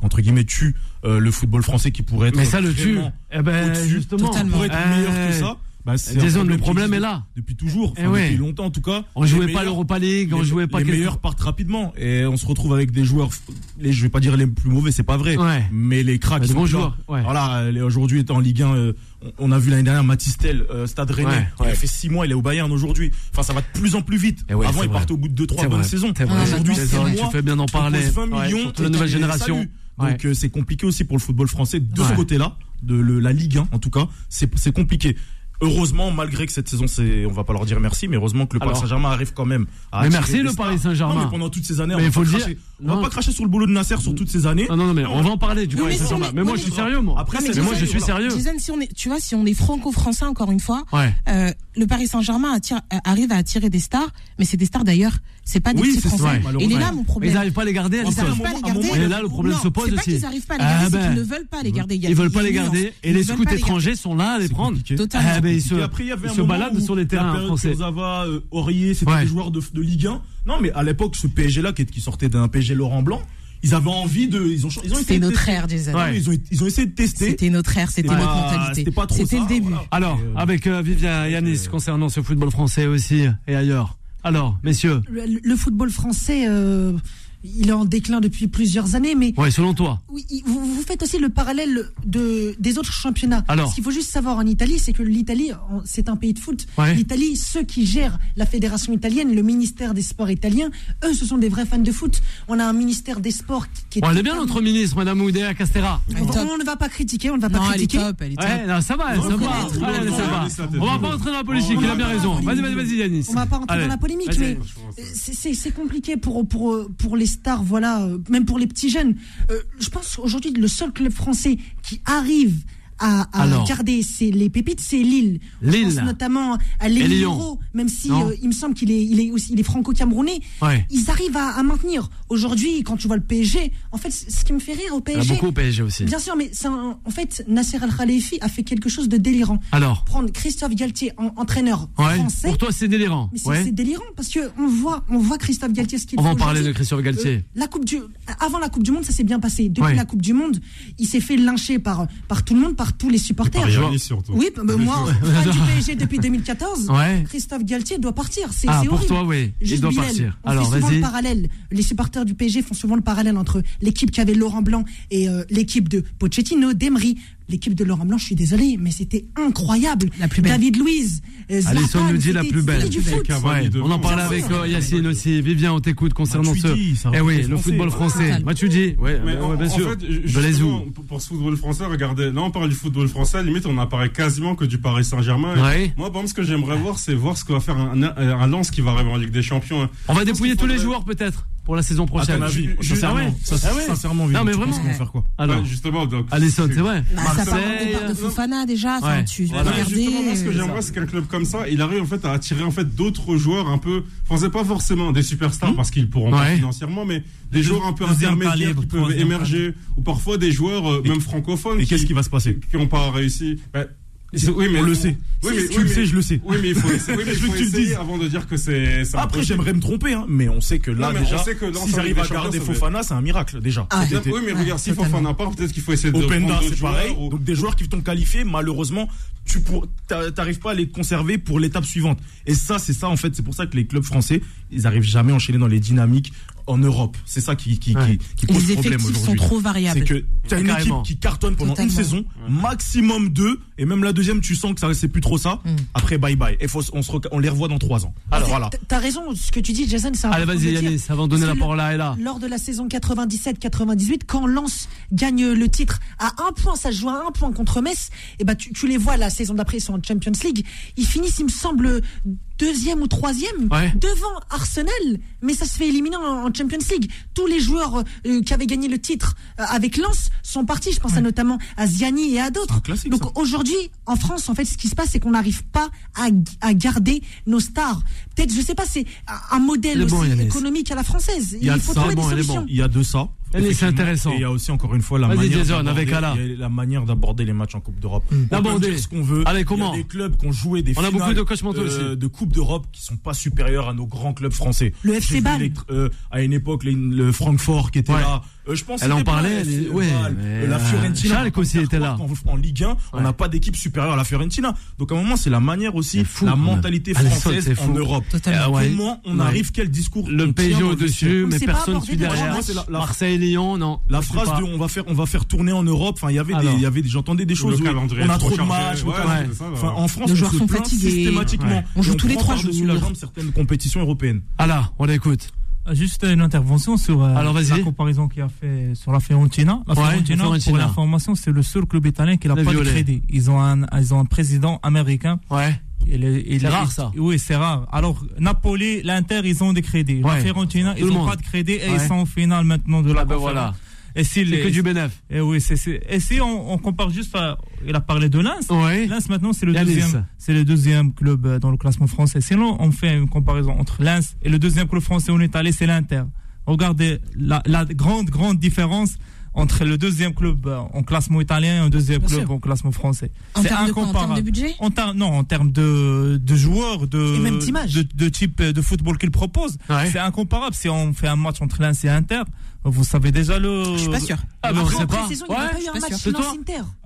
entre guillemets tue euh, le football français qui pourrait être Mais ça le tue. Eh ben, justement. Totalement. être meilleur que ça. Bah, c'est le problème est là. Depuis toujours, Eh enfin, ouais. depuis longtemps en tout cas. On Les jouait pas l'Europa League, on les- jouait pas les quelque- meilleurs partent rapidement et on se retrouve avec des joueurs les je vais pas dire les plus mauvais c'est pas vrai Ouais. mais les cracks Des sont bons joueurs, ouais. voilà les- aujourd'hui étant en Ligue 1 euh, on- a vu l'année dernière Matistel euh, Stade Rennais il a fait 6 mois il est au Bayern aujourd'hui enfin ça va de plus en plus vite Eh avant il partait au bout de 2 3 C'est bonnes vrai. saisons aujourd'hui c'est tu fais bien d'en parler. propose 20 Ouais, millions la nouvelle génération. donc euh, c'est compliqué aussi pour le football français de Ouais. ce côté-là de le- la Ligue 1 en tout cas c'est compliqué Heureusement, malgré que cette saison, c'est, on va pas leur dire merci, mais heureusement que le Paris Alors. Saint-Germain arrive quand même à Mais merci, le. Paris Saint-Germain. Non, mais pendant toutes ces années, Mais on va il faut pas dire. cracher- On va pas cracher sur le boulot de Nasser sur toutes ces années. Non, non, non, mais on va en parler du Paris mais si Saint-Germain. est- Mais moi, je suis mais- sérieux, moi. Après, mais c'est Mais moi, je suis sérieux. Jason, si on est, tu vois, si on est franco-français encore une fois, Ouais. euh, le Paris Saint-Germain attire- euh, arrive à attirer des stars, mais c'est des stars d'ailleurs. C'est pas des Oui, petits français. il est malheureusement. là mon Mais problème. ils n'arrivent pas à les garder, Ils n'arrivent pas à les garder. moment, Et là, le problème Non, se pose C'est pas aussi. qu'ils n'arrivent pas à les Ah garder, c'est ben. qu'ils ne veulent pas les garder. Il y a- Ils veulent pas les garder. Et Ils les scouts étrangers sont là à les prendre. Totalement. Ah, ben, ils Et se, après, il y avait ils un se moment baladent sur les terrains français. Kurzawa, euh, Aurier, c'était Ouais. des joueurs de, de Ligue 1. Non, mais à l'époque, ce PSG-là, qui, qui sortait d'un PSG Laurent Blanc, ils avaient envie de, ils ont, ils ont essayé C'était de notre tester. ère, Jason. Ouais. Ils ont, ils ont essayé de tester. C'était notre ère, c'était notre mentalité. c'était pas trop C'était ça, le début. voilà. Alors, euh, avec euh, Yanis, concernant ce football français aussi et ailleurs. Alors, messieurs, Le, football français, euh, il est en déclin depuis plusieurs années, mais ouais, selon toi. oui, vous, vous faites aussi le parallèle de, des autres championnats. Alors. Ce qu'il faut juste savoir en Italie, c'est que l'Italie, c'est un pays de foot. Ouais. L'Italie, ceux qui gèrent la fédération italienne, le ministère des sports italien, eux, ce sont des vrais fans de foot. On a un ministère des sports qui, qui est. Elle est bien notre ministre, Madame Oudéa Castera. On, ne va pas critiquer, on ne va pas Non, elle est critiquer. top, elle est top. Ouais, non, ça va, ça va. Allez, ça va. reconnaître. On va pas entrer dans la politique, On il a bien raison. Vas-y, vas-y, vas-y, Yanis. On va pas rentrer Allez, dans la polémique, mais c'est compliqué pour, pour, pour les stars, voilà, euh, même pour les petits jeunes. Euh, je pense aujourd'hui le seul club français qui arrive à, à Alors, garder, c'est les pépites, c'est Lille. Lille. Je pense notamment à Lille même si euh, il me semble qu'il est, il est aussi, il est franco-camerounais. Ouais. Ils arrivent à, à maintenir. Aujourd'hui, quand tu vois le PSG, en fait, ce qui me fait rire au PSG. Ah, beaucoup au PSG aussi. Bien sûr, mais un, en fait, Nasser Al Khalifi a fait quelque chose de délirant. Alors. Prendre Christophe Galtier, en, entraîneur ouais, français. Pour toi, c'est délirant. Mais c'est ouais. délirant parce que on voit, on voit Christophe Galtier ce qu'il. On va en parler de Christophe Galtier. Euh, la coupe du, avant la Coupe du Monde, ça s'est bien passé. Depuis la Coupe du Monde, il s'est fait lyncher par, par tout le monde. Par tous les supporters. Oui, mais moi, fan du (laughs) PSG depuis 2014. Christophe Galtier doit partir. C'est horrible. Pour toi, oui. Il doit partir. On fait le parallèle. Les supporters du PSG font souvent le parallèle entre l'équipe qu'avait Laurent Blanc et euh, l'équipe de Pochettino, d'Emery. L'équipe de Laurent Blanc, je suis désolé, mais c'était incroyable. La plus belle. David Louise. Euh, Zlatan, Alisson nous dit la plus belle. On en parlait avec euh, Yacine aussi. Vivien, on t'écoute concernant ce. Eh oui, le football français. Moi, tu dis. Oui, bien sûr. Pour ce football français, regardez, là, on parle du football français. Limite, on apparaît quasiment que du Paris Saint-Germain. Moi, ce que j'aimerais voir, c'est voir ce que va faire un, un, un Lens qui va arriver en Ligue des Champions. On va dépouiller tous les joueurs, peut-être pour la saison prochaine. À ton avis, je, sincèrement, ah ah non mais vraiment. Qu'on faire quoi Alors justement, donc. Alisson, c'est vrai. Bah, ça parle de Fofana déjà. Tu voilà. regarder, Justement, ce que j'aimerais, euh, c'est qu'un club comme ça, il arrive en fait à attirer en fait d'autres joueurs un peu français, pas forcément des superstars hmm parce qu'ils pourront pas financièrement, mais des joueurs un peu intermédiaires qui peuvent émerger, ou parfois des joueurs euh, même francophones. Et qu'est-ce qui va se passer Qui n'ont pas réussi. Bah, oui, mais on le sait. Tu le sais, je le sais. Oui, mais il faut, oui, (laughs) mais il faut avant de dire que c'est. Après, j'aimerais me tromper, hein, mais on sait que là, non, déjà, s'ils arrivent à garder Fofana, c'est un miracle, déjà. Ah, oui, mais regarde, si Fofana part, peut-être qu'il faut essayer de. Openda, c'est pareil. Donc, des joueurs qui t'ont qualifié, malheureusement, tu pour... t'arrives pas à les conserver pour l'étape suivante. Et ça, c'est ça, en fait. C'est pour ça que les clubs français, ils arrivent jamais à enchaîner dans les dynamiques en Europe. C'est ça qui, qui, ouais. qui, qui pose les problème aujourd'hui. Les sont trop variables. C'est que tu as une équipe qui cartonne pendant une saison, maximum deux, et même la deuxième, tu sens que c'est plus trop ça. Mm. Après, bye bye. Et faut, on, les revoit dans trois ans. Ah, Alors voilà. T'as raison, ce que tu dis, Jason, c'est Allez, vas-y, Yannis, avant de donner la parole à Ella. Lors de la saison 97-98, quand Lens gagne le titre à un point, ça joue à un point contre Metz, eh ben, et bah, tu les vois la saison d'après, ils sont en Champions League. Ils finissent, il me semble, deuxième ou troisième ouais. devant Arsenal, mais ça se fait éliminer en, Champions League. Tous les joueurs euh, qui avaient gagné le titre euh, avec Lens sont partis. Je pense à notamment à Ziani et à d'autres. Donc aujourd'hui, en France, en fait, ce qui se passe, c'est qu'on n'arrive pas à, à, garder nos stars. Peut-être, je sais pas, c'est un modèle aussi économique à la française. Il, il faut trouver bon, des solutions. Bon. Il y a de ça, c'est intéressant. il y a aussi encore une fois la manière d'aborder les matchs en Coupe d'Europe. Hmm. D'aborder ce qu'on veut. Allez, comment Il des clubs qui ont joué des on a beaucoup de coachs euh, de Coupe d'Europe qui sont pas supérieurs à nos grands clubs français. Le FC Bâle. Euh, à une époque le Francfort qui était là euh, je pense elle en parlait. Elle, ouais, euh, la euh, Fiorentina. Schalke aussi était là. En Ligue 1, on n'a pas d'équipe supérieure à la Fiorentina. Donc à un moment, c'est la manière aussi, la mentalité ah, française en Europe. Comment on arrive quel discours Le PSG au-dessus, mais personne suit derrière. Marseille-Lyon, non. La phrase de on va faire on va faire tourner en Europe. Enfin, il y avait ah des j'entendais des choses. On a trop de matchs. En France, on se plaint systématiquement. On joue tous les trois jours. la jambe certaines compétitions européennes. Ah là, on l'écoute. Juste une intervention sur euh, la comparaison qu'il a fait sur la Fiorentina. La Fiorentina, pour l'information, c'est le seul club italien qui n'a pas violet. de crédit. Ils ont un, ils ont un président américain. Ouais. C'est rare ça. Oui, c'est rare. Alors, Napoli, l'Inter, ils ont des crédits. La Fiorentina, ils n'ont pas de crédit et ils sont en finale maintenant de ah la. Ben et si c'est que du bénéf. Et oui, et si on, compare juste à, il a parlé de Lens. Lens maintenant c'est le deuxième, c'est le deuxième club euh, dans le classement français. Sinon, on fait une comparaison entre Lens et le deuxième club français où on est allé, c'est l'Inter. Regardez la, grande grande différence entre le deuxième club euh, en classement italien et le deuxième club en classement français. C'est incomparable. en termes de budget Non, en termes de, joueurs, de, type euh, de football qu'ils proposent. C'est incomparable. Si on fait un match entre Lens et Inter, vous savez déjà le. Je suis pas sûr. Ah, mais on sait pas. Il ouais, pas eu un match toi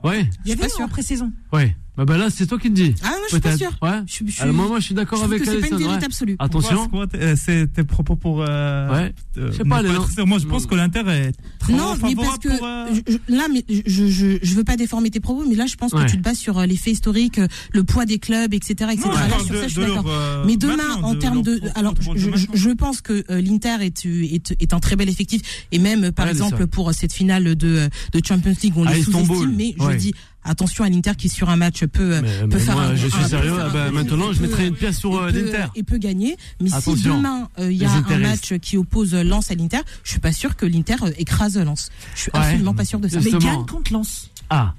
Ouais. Il y avait eu en pré-saison. Ouais. Bah, bah, là, c'est toi qui le dis. Ah, moi, je suis pas sûr. Ouais. Je, je, ah, moi, moi, je suis d'accord avec C'est pas une vérité absolue. Attention. Euh, c'est tes propos pour. Euh, ouais. Je sais pas, Moi, je pense que l'Inter est Non, mais parce que. Euh, je, là, mais je, je, je veux pas déformer tes propos, mais là, je pense que tu te bases sur euh, les faits historiques, le poids des clubs, etc. etc. Là, sur ça, je suis d'accord. Mais demain, en termes de. Alors, je pense que l'Inter est un très bel effectif et même, par exemple, pour cette finale de, de Champions League, on ah, les sous-estime, mais je dis attention à l'Inter qui sur un match peut, mais, peut mais faire moi, je suis sérieux ah bah, maintenant je mettrai une pièce sur euh, l'Inter. et peut gagner. Mais si demain euh, il y a un match qui oppose euh, Lens à l'Inter je suis pas sûr que l'Inter écrase Lens. Je suis absolument pas sûr de ça. Mais gagne contre Lens. Ah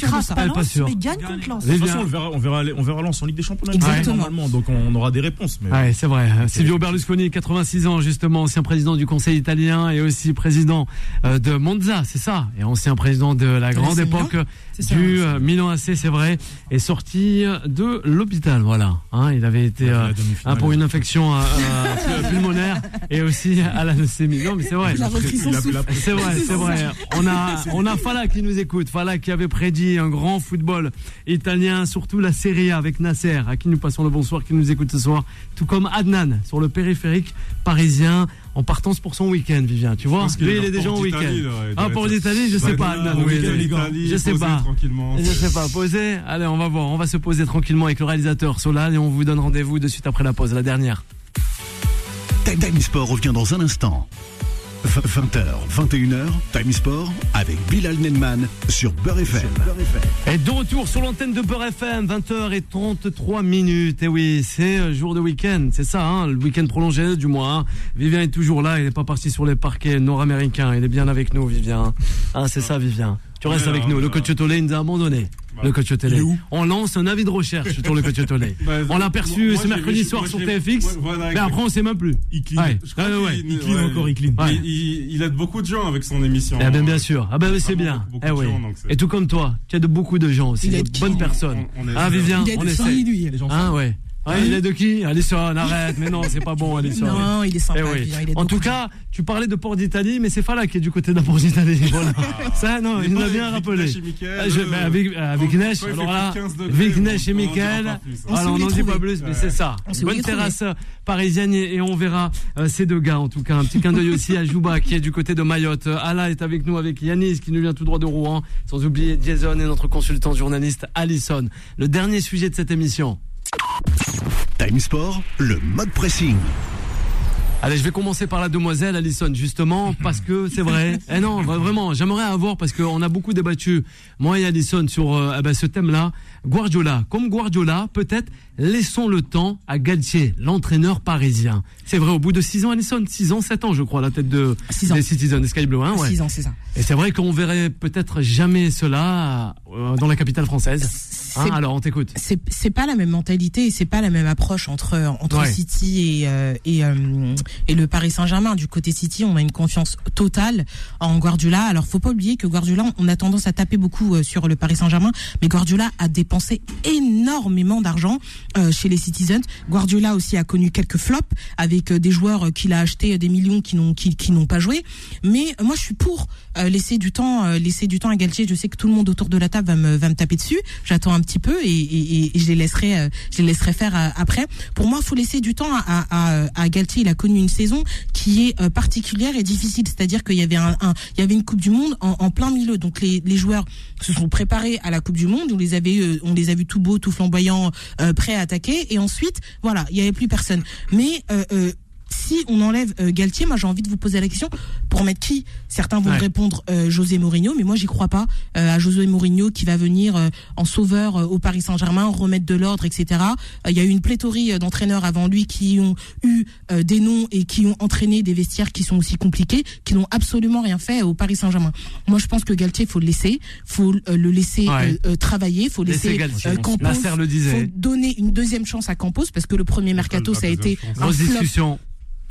crasse ça. pas Elle est pas Lens, mais gagne contre Lens. De toute façon, on verra, on verra, on verra Lens en Ligue des Champions. Exactement. Normalement, donc on aura des réponses. Mais Ouais, c'est vrai. Silvio Berlusconi, 86 ans, justement, ancien président du Conseil italien et aussi président euh, de Monza, c'est ça, et ancien président de la grande époque ça, du euh, Milan AC, c'est vrai, est sorti de l'hôpital, voilà. Hein, il avait été euh, hein, pour une infection euh, euh, (laughs) pulmonaire et aussi à la leucémie. Non, mais c'est vrai. C'est vrai, (laughs) c'est vrai. On a, on a Fala qui nous écoute. Fala qui avait prédit un grand football italien, surtout la Serie A avec Nasser, à qui nous passons le bonsoir, qui nous écoute ce soir. Tout comme Adnan sur le périphérique parisien, en partance pour son week-end, Vivien. Tu vois, lui, il est déjà en week-end. Ah, pour l'Italie, je sais pas, Adnan. Je sais pas. Tranquillement. Je sais pas, poser. Allez, on va voir. On va se poser tranquillement avec le réalisateur Solal et on vous donne rendez-vous de suite après la pause, la dernière. Time Sport revient dans un instant. 20h, 21h, Time Sport avec Bilal Nenman sur Beurre FM. Et de retour sur l'antenne de Beurre FM, 20h33 minutes. Et oui, c'est euh, jour de week-end, c'est ça, hein, le week-end prolongé du mois. hein. Vivien est toujours là, il n'est pas parti sur les parquets nord-américains, il est bien avec nous, Vivien. Ah, c'est ça, Vivien. Tu restes avec nous. Le coach Tolé nous a abandonné. Le coach Tolé. il est où On lance un avis de recherche sur le coach Tolé. (laughs) Bah, On l'a perçu moi, ce mercredi soir moi, sur TFX. ouais, voilà, mais après, on sait même plus. Il clean. Ouais. Je crois Ouais, ouais. qu'il- Il clean ouais. encore, il clean. Ouais. Il, il- il aide beaucoup de gens avec son émission. Eh bien, bien sûr. Ah ben c'est Vraiment bien. beaucoup, beaucoup Eh gens, Et tout comme toi, tu as de beaucoup de gens aussi, Il de bonnes personnes. On- on essaie. Ah Vivien, on essaie. Les gens Hein, il est de qui? Alisson, arrête. Mais non, c'est pas bon, (laughs) Alisson. Non, il est sympa. Eh oui. Vivien, il est En tout cas, tu parlais de Port d'Italie, mais c'est Fala qui est du côté de Port d'Italie. (laughs) Voilà. Ça, non, il, nous pas a bien avec rappelé. Ah, je- bah, avec avec Nesh, il fait alors là, plus de 15 degrés, Vignesh et plus, hein. Alors, on n'en dit pas plus, mais c'est ça. Bonne terrasse parisienne et et on verra euh, ces deux gars en tout cas. Un petit clin d'œil aussi à Jouba qui est du côté de Mayotte. Ala est avec nous avec Yanis qui nous vient tout droit de Rouen. Sans oublier Jason et notre consultant journaliste Alison. Le dernier sujet de cette émission. Time Sport, le mode pressing. Allez, je vais commencer par la demoiselle Alison, justement, (laughs) parce que c'est vrai. Eh non, vra- vraiment, j'aimerais avoir, parce qu'on a beaucoup débattu, moi et Alison, sur euh, eh ben, ce thème-là. Guardiola, comme Guardiola, peut-être laissons le temps à Galtier, l'entraîneur parisien. C'est vrai, au bout de 6 ans, Alison, 6 ans, 7 ans, je crois, la tête de, Six ans. des Citizens, des Sky Blue, hein, ouais. 6 ans, c'est ça. Et c'est vrai qu'on verrait peut-être jamais cela euh, dans la capitale française. Hein, C'est- alors, on t'écoute. c'est pas la même mentalité et c'est pas la même approche entre entre Ouais. City et euh, et euh, et le Paris Saint-Germain. Du côté City, on a une confiance totale en Guardiola. Alors faut pas oublier que Guardiola, on a tendance à taper beaucoup euh, sur le Paris Saint-Germain, mais Guardiola a dépensé énormément d'argent euh, chez les Citizens. Guardiola aussi a connu quelques flops avec euh, des joueurs euh, qu'il a achetés euh, des millions qui n'ont qui, qui n'ont pas joué. Mais moi je suis pour laisser du temps laisser du temps à Galtier. Je sais que tout le monde autour de la table va me va me taper dessus. J'attends un petit peu et, et, et je les laisserai je les laisserai faire après. Pour moi, faut laisser du temps à, à, à Galtier. Il a connu une saison qui est particulière et difficile. C'est-à-dire qu'il y avait un, un- il y avait une Coupe du Monde en, plein milieu. Donc les, les joueurs se sont préparés à la Coupe du Monde. On les avait on les a vus tout beaux, tout flamboyants, prêts attaquer. Et ensuite, voilà, il y avait plus personne. Mais euh, euh, si on enlève euh, Galtier, moi j'ai envie de vous poser la question pour mettre qui? Certains vont Ouais. répondre euh, José Mourinho, mais moi j'y crois pas euh, à José Mourinho qui va venir euh, en sauveur euh, au Paris Saint-Germain, remettre de l'ordre, etc. Euh, Il y a eu une pléthorie euh, d'entraîneurs avant lui qui ont eu euh, des noms et qui ont entraîné des vestiaires qui sont aussi compliqués, qui n'ont absolument rien fait au Paris Saint-Germain. Moi je pense que Galtier faut le laisser, faut le laisser Ouais. travailler, faut laisser Campos, le disait. faut donner une deuxième chance à Campos parce que le premier mercato ça a été un flop discussion.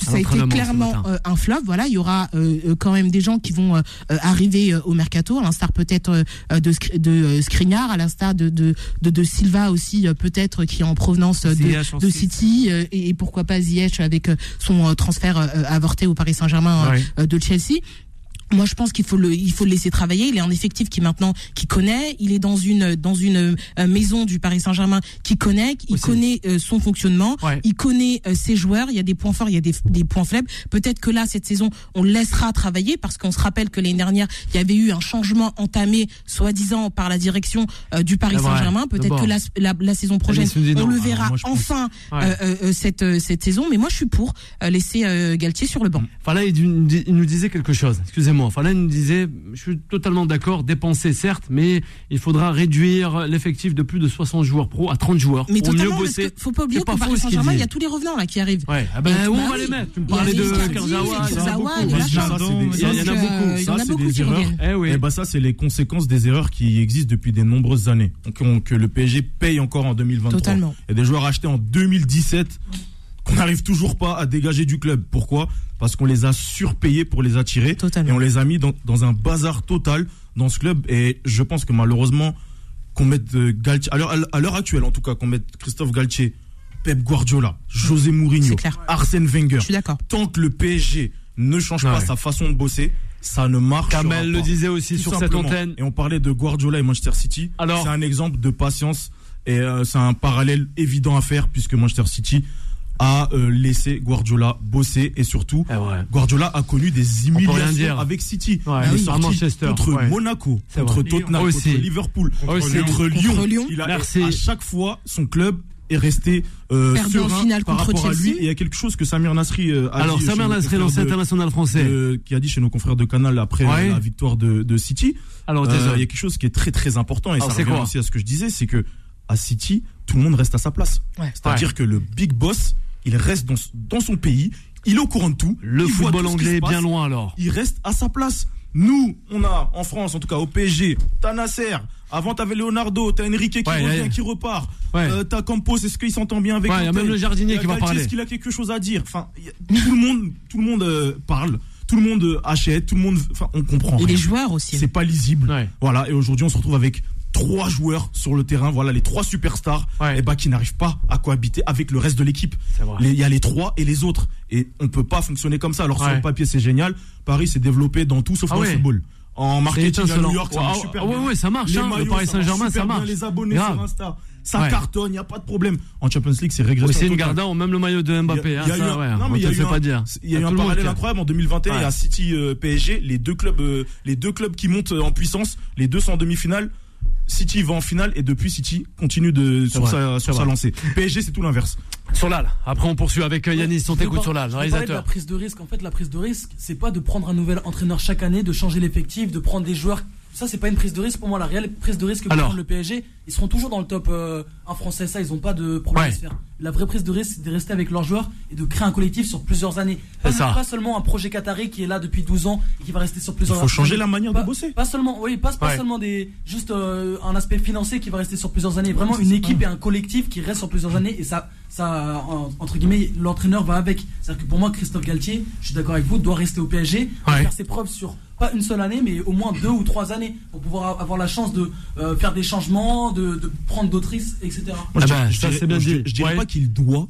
Ça a été clairement euh, un flop. Voilà, il y aura euh, euh, quand même des gens qui vont euh, euh, arriver euh, au mercato, à l'instar peut-être de, de euh, Skriniar, à l'instar de, de, de, de Silva aussi, euh, peut-être qui est en provenance de, de. City, euh, et, et pourquoi pas Ziyech avec euh, son euh, transfert avorté au Paris Saint-Germain Ouais. de Chelsea. Moi, je pense qu'il faut le, il faut le laisser travailler. Il est un effectif qui maintenant, qui connaît. Il est dans une, dans une euh, maison du Paris Saint-Germain qui connaît. Il Aussi. connaît euh, son fonctionnement. Ouais. Il connaît euh, ses joueurs. Il y a des points forts, il y a des, des points faibles. Peut-être que là, cette saison, on le laissera travailler parce qu'on se rappelle que l'année dernière, il y avait eu un changement entamé, soi-disant par la direction euh, du Paris. Saint-Germain. Peut-être que la, la, la saison prochaine, on le Ah, verra moi, enfin Ouais. euh, euh, euh, cette, cette saison. Mais moi, je suis pour laisser euh, Galtier sur le banc. Enfin là, il, il nous disait quelque chose. Excusez-moi. Exactement. Falaine nous disait, je suis totalement d'accord, dépenser certes, mais il faudra réduire l'effectif de plus de 60 joueurs pro à 30 joueurs Mais pour mieux bosser. que faut pas oublier ce qu'il Saint-Germain, il y a tous les revenants là qui arrivent. Ouais, ah ben, où bah on va oui. les mettre Tu me Il y a parlais de Kurzawa, il y en a Kurzawa, beaucoup. les machins. Ça, c'est des- Il y en a beaucoup. euh, Ça, c'est des erreurs. Eh oui. Et bah ça, c'est les conséquences des erreurs qui existent depuis des nombreuses années. Donc, que le PSG paye encore en 2023. Totalement. Il y a des joueurs achetés en 2017 qu'on n'arrive toujours pas à dégager du club. Pourquoi? Parce qu'on les a surpayés pour les attirer. Totalement. Et on les a mis dans, dans un bazar total dans ce club. Et je pense que malheureusement, qu'on mette euh, Galtier, à l'heure- actuelle en tout cas, qu'on mette Christophe Galtier, Pep Guardiola, José Mourinho. Arsène Wenger, Je suis d'accord. tant que le PSG ne change pas Ouais. sa façon de bosser, ça ne marche pas. Kamel le disait aussi Tout sur cette antenne. Et on parlait de Guardiola et Manchester City. Alors c'est un exemple de patience et euh, c'est un parallèle évident à faire puisque Manchester City a euh, laissé Guardiola bosser et surtout Eh ouais. Guardiola a connu des humiliations dire. avec City. Ouais, il est sorti à Manchester, contre ouais. Monaco, contre vrai. Tottenham, Aussi. contre Liverpool, Aussi. contre Lyon. Contre Lyon. Il a, Merci. À chaque fois, son club est resté euh, Perdu en serein finale par contre rapport à lui. Chelsea. Et il y a quelque chose que Samir Nasri euh, a Alors, dit chez Samir nos Nasri, confrères l'ancien de- international français. de- qui a dit chez nos confrères de Canal après Ouais. euh, la victoire de, de City. Alors, Euh, il y a quelque chose qui est très très important et Alors, ça c'est revient aussi à ce que je disais, c'est que à City, tout le monde reste à sa place. Ouais. C'est-à-dire que le big boss, il reste dans, dans son pays, il est au courant de tout. Le il football tout anglais est bien loin alors. Il reste à sa place. Nous, on a en France, en tout cas au PSG, t'as Nasser. Avant, t'avais Leonardo, t'as Enrique qui Ouais, revient, ouais. qui repart. Ouais. Euh, t'as Campos, est-ce qu'il s'entend bien avec Ouais, il y a même le jardinier qui va parler. Est-ce qu'il a quelque chose à dire Enfin, a- tout le monde, tout le monde euh, parle, tout le monde euh, achète, tout le monde. Enfin, on comprend. Et rien. les joueurs aussi. C'est pas lisible. Ouais. Voilà. Et aujourd'hui, on se retrouve avec trois joueurs sur le terrain. Voilà, les trois superstars. Ouais. Et bah, qui n'arrivent pas à cohabiter avec le reste de l'équipe. Il y a les trois et les autres. Et on peut pas fonctionner comme ça. Alors, sur Ouais. le papier, c'est génial. Paris s'est développé dans tout sauf Ah dans ouais. le football. En marketing à. New York, ça marche super ah ouais, bien. ouais, ça marche, Les hein. Le maillots, Paris ça marche Saint-Germain, ça bien. marche. Les abonnés Grave. sur Insta. Ça Ouais. cartonne, il n'y a pas de problème. En Champions League, c'est. Aussi une. Garda, même le maillot de Mbappé. Il y a- hein, il y a eu ça, un- non, mais il y a le eu un- pas dire. Il y a eu un le parallèle incroyable en 2021 Ouais. et à City euh, PSG, les deux clubs, euh, les deux clubs qui montent en puissance, les deux sont en demi-finale. City va en finale et depuis City continue de sur vrai, sa c'est sur sa lancée. PSG c'est tout l'inverse. Solal. Après, on poursuit avec euh, Yanis. On t'écoute parler de la réalisateur. prise de risque. En fait, la prise de risque, c'est pas de prendre un nouvel entraîneur chaque année, de changer l'effectif, de prendre des joueurs. Ça, c'est pas une prise de risque. Pour moi, la réelle prise de risque que Alors. le PSG, ils seront toujours dans le top euh, 1 français. Ça, ils ont pas de problème Ouais. à se faire. La vraie prise de risque, c'est de rester avec leurs joueurs et de créer un collectif sur plusieurs années. Pas, C'est ça. pas seulement un projet qatari qui est là depuis 12 ans et qui va rester sur Il plusieurs faut changer années. la manière Pas- de bosser. Pas seulement, oui, pas, pas Ouais. seulement des, juste euh, un aspect financier qui va rester sur plusieurs années. Vraiment une équipe et un collectif qui reste sur plusieurs années et ça, ça en- entre guillemets, l'entraîneur va avec. C'est-à-dire que pour moi, Christophe Galtier, je suis d'accord avec vous, doit rester au PSG, Ouais. faire ses preuves sur pas une seule année, mais au moins deux ou trois années pour pouvoir avoir la chance de euh, faire des changements, de, de prendre d'autres risques, etc. Moi, Ah je bah, dirais- je dirais- c'est bien je dit. dirais- Je dirais Ouais. pas qu'il doit,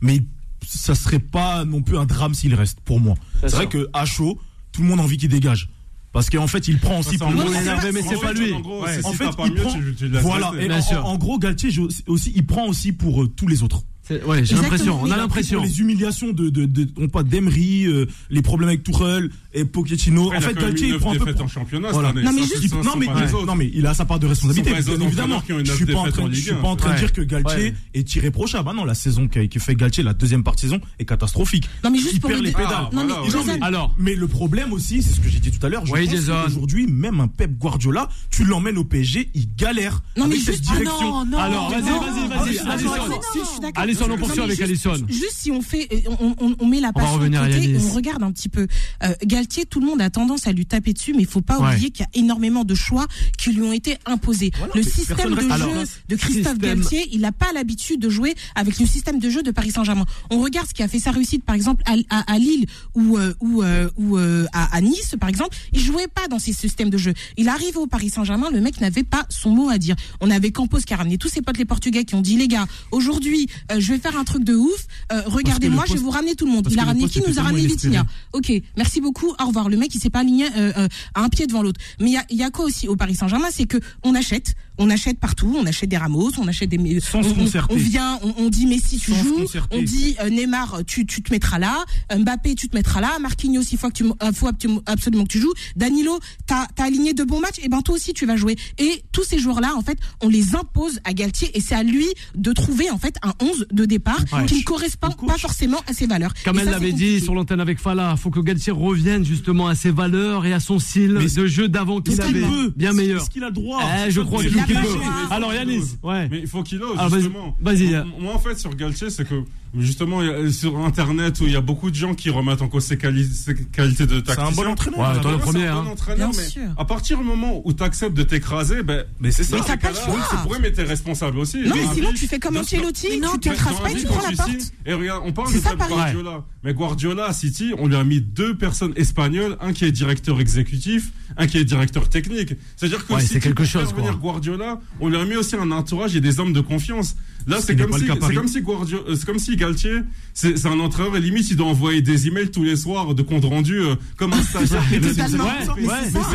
mais ça serait pas non plus un drame s'il reste pour moi. C'est vrai que à chaud, tout le monde a envie qu'il dégage. Parce qu'en fait, il prend aussi Ça, pour mais c'est pas lui. En gros, Ouais. c'est En si fait, il mieux, prend- tu- tu laisses Voilà. Et Bien en, sûr. en gros, Galtier je- aussi, il prend aussi pour euh, tous les autres. Ouais, j'ai l'impression. On a l'impression. Pour les humiliations de, de, de, on pas d'Emery, euh, les problèmes avec Tuchel et Pochettino. Après, en fait, Galtier, il prend un peu. défaites en championnat Voilà. année. Non, mais juste- non, mais, autres. non, mais il a sa part de responsabilité. Bien évidemment. Je suis pas en train, en je suis 1, pas en train de ouais. dire que Galtier Ouais. est irréprochable. Ah non, la saison qui fait Galtier, la deuxième partie de saison, est catastrophique. Non, mais juste il pour perd les pédales. Non, mais ouais. Alors, Mais le problème aussi, c'est ce que j'ai dit tout à l'heure. Qu'aujourd'hui, même un Pep Guardiola, tu l'emmènes au PSG, il galère. Non, mais juste- direction. Ah non, non, Alors, vas-y, vas-y, vas-y, Alison. on poursuit avec juste- Alison. Juste si on fait, on, on, on met la de à côté et on regarde un petit peu. Euh, Galtier, tout le monde a tendance à lui taper dessus, mais il faut pas Ouais. oublier qu'il y a énormément de choix qui lui ont été imposés. Voilà, le système de jeu de Christophe Système. Galtier, il n'a pas l'habitude de jouer avec le système de jeu de Paris Saint-Germain. On regarde ce qui a fait sa réussite, par exemple, à, à- à Lille ou, euh, ou, euh, ou euh, à, à Nice, par exemple. Il jouait pas dans ces systèmes de jeu. Il arrive au Paris Saint-Germain, le mec n'avait pas son mot à dire. On avait Campos qui a ramené tous ses potes les Portugais qui ont dit les gars, aujourd'hui, euh, je vais faire un truc de ouf. Euh, regardez-moi, je vais vous ramener tout le monde. Il a ramené qui nous a ramené Vitinha. Ok, merci beaucoup, au revoir. Le mec, il s'est pas aligné euh, euh, à un pied devant l'autre. Mais il y a, il y a quoi aussi au Paris Saint-Germain, c'est que on achète, on achète partout, on achète des Ramos, on achète des, Sans on, se on- concerter. on vient, on, on dit Messi tu Sans joues, on dit euh, Neymar tu, tu te mettras là, Mbappé tu te mettras là, Marquinhos il faut que tu, euh, faut absolument que tu joues, Danilo t'as as aligné de bons matchs, et ben toi aussi tu vas jouer. Et tous ces joueurs là en fait on les impose à Galtier et c'est à lui de trouver en fait un 11 de départ Ouais. qui ne correspond pas forcément à ses valeurs. Comme Et elle l'avait dit sur l'antenne avec Fala, faut que Galtier revienne justement à ses valeurs et à son style Mais de jeu d'avant qu'il Est-ce qu'il avait. peut Bien meilleur. Est-ce qu'il a le droit Eh, je crois qu'il il peut. Alors Yanis, ouais. Mais il faut qu'il ose, Ah, vas-y. justement. Vas-y. Moi, Moi, en fait, sur Galtier, c'est que, justement, a- sur Internet, où il y a beaucoup de gens qui remettent en cause ses, quali- ses qualités de tacticien. un bon entraîneur. Ouais, toi, le premier, c'est un hein. bon entraîneur, Bien mais sûr. à partir du moment où tu acceptes de t'écraser, ben, Mais c'est ça. Mais t'as pas le choix. c'est pour eux, mais t'es responsable aussi. Non, mais sinon vie, tu fais comme Ancelotti, tu t'écrases pas et tu prends la porte. Et regarde, on parle C'est de ça. Guardiola. Mais Guardiola à City, on lui a mis deux personnes espagnoles, un qui est directeur exécutif, un qui est directeur technique. C'est-à-dire que Ouais, si c'est tu quelque chose, venir quoi. Guardiola, on lui a mis aussi un entourage et des hommes de confiance. Là, Ce c'est comme si, c'est comme Guardiola, euh, c'est comme si Galtier, c'est un entraîneur et limite il doit envoyer des emails tous les soirs de compte rendu euh, comme un stagiaire. (laughs) c'est ça. vrai, oui,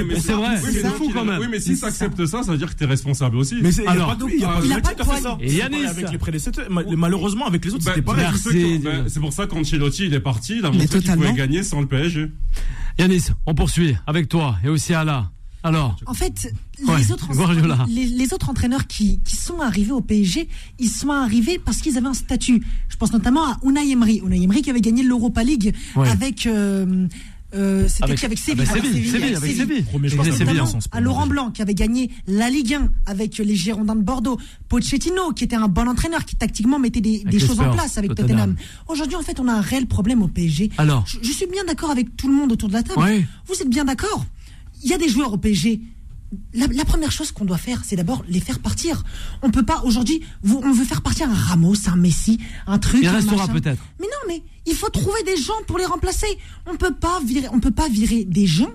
mais c'est fou quand même. Oui, mais si tu acceptes ça, ça veut dire que tu es responsable aussi. Mais Alors, pas de- il a pas de pas ça. Et C'est Yanis. pareil Avec les prédécesseurs. Ma- Malheureusement, avec les autres, c'était bah, que- bah, c'est pour ça qu'Ancelotti il est parti, il a montré qu'il pouvait gagner sans le PSG. Yanis, on poursuit avec toi et aussi Ala. Alors, En fait, Ouais, les, autres, Guardiola. les, les autres entraîneurs qui, qui sont arrivés au PSG, ils sont arrivés parce qu'ils avaient un statut. Je pense notamment à Unai Emery. Unai Emery qui avait gagné l'Europa League Ouais. avec. euh, euh, c'était Avec- qui avec Séville? Séville, avec Séville, avec Séville. Premier Avec Séville, bien, hein. sans à Laurent Blanc qui avait gagné la Ligue 1 avec les Girondins de Bordeaux, Pochettino qui était un bon entraîneur qui tactiquement mettait des, des choses en place avec Tottenham. Tottenham. Aujourd'hui en fait on a un réel problème au PSG. Alors je, je suis bien d'accord avec tout le monde autour de la table. Ouais. Vous êtes bien d'accord? Il y a des joueurs au PSG. La, la première chose qu'on doit faire, c'est d'abord les faire partir. On peut pas aujourd'hui, on veut faire partir un Ramos, un Messi, un truc. Il restera peut-être. Mais non, mais il faut trouver des gens pour les remplacer. On peut pas virer, on peut pas virer des gens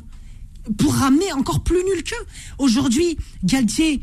pour ramener encore plus nul qu'eux. Aujourd'hui, Galtier,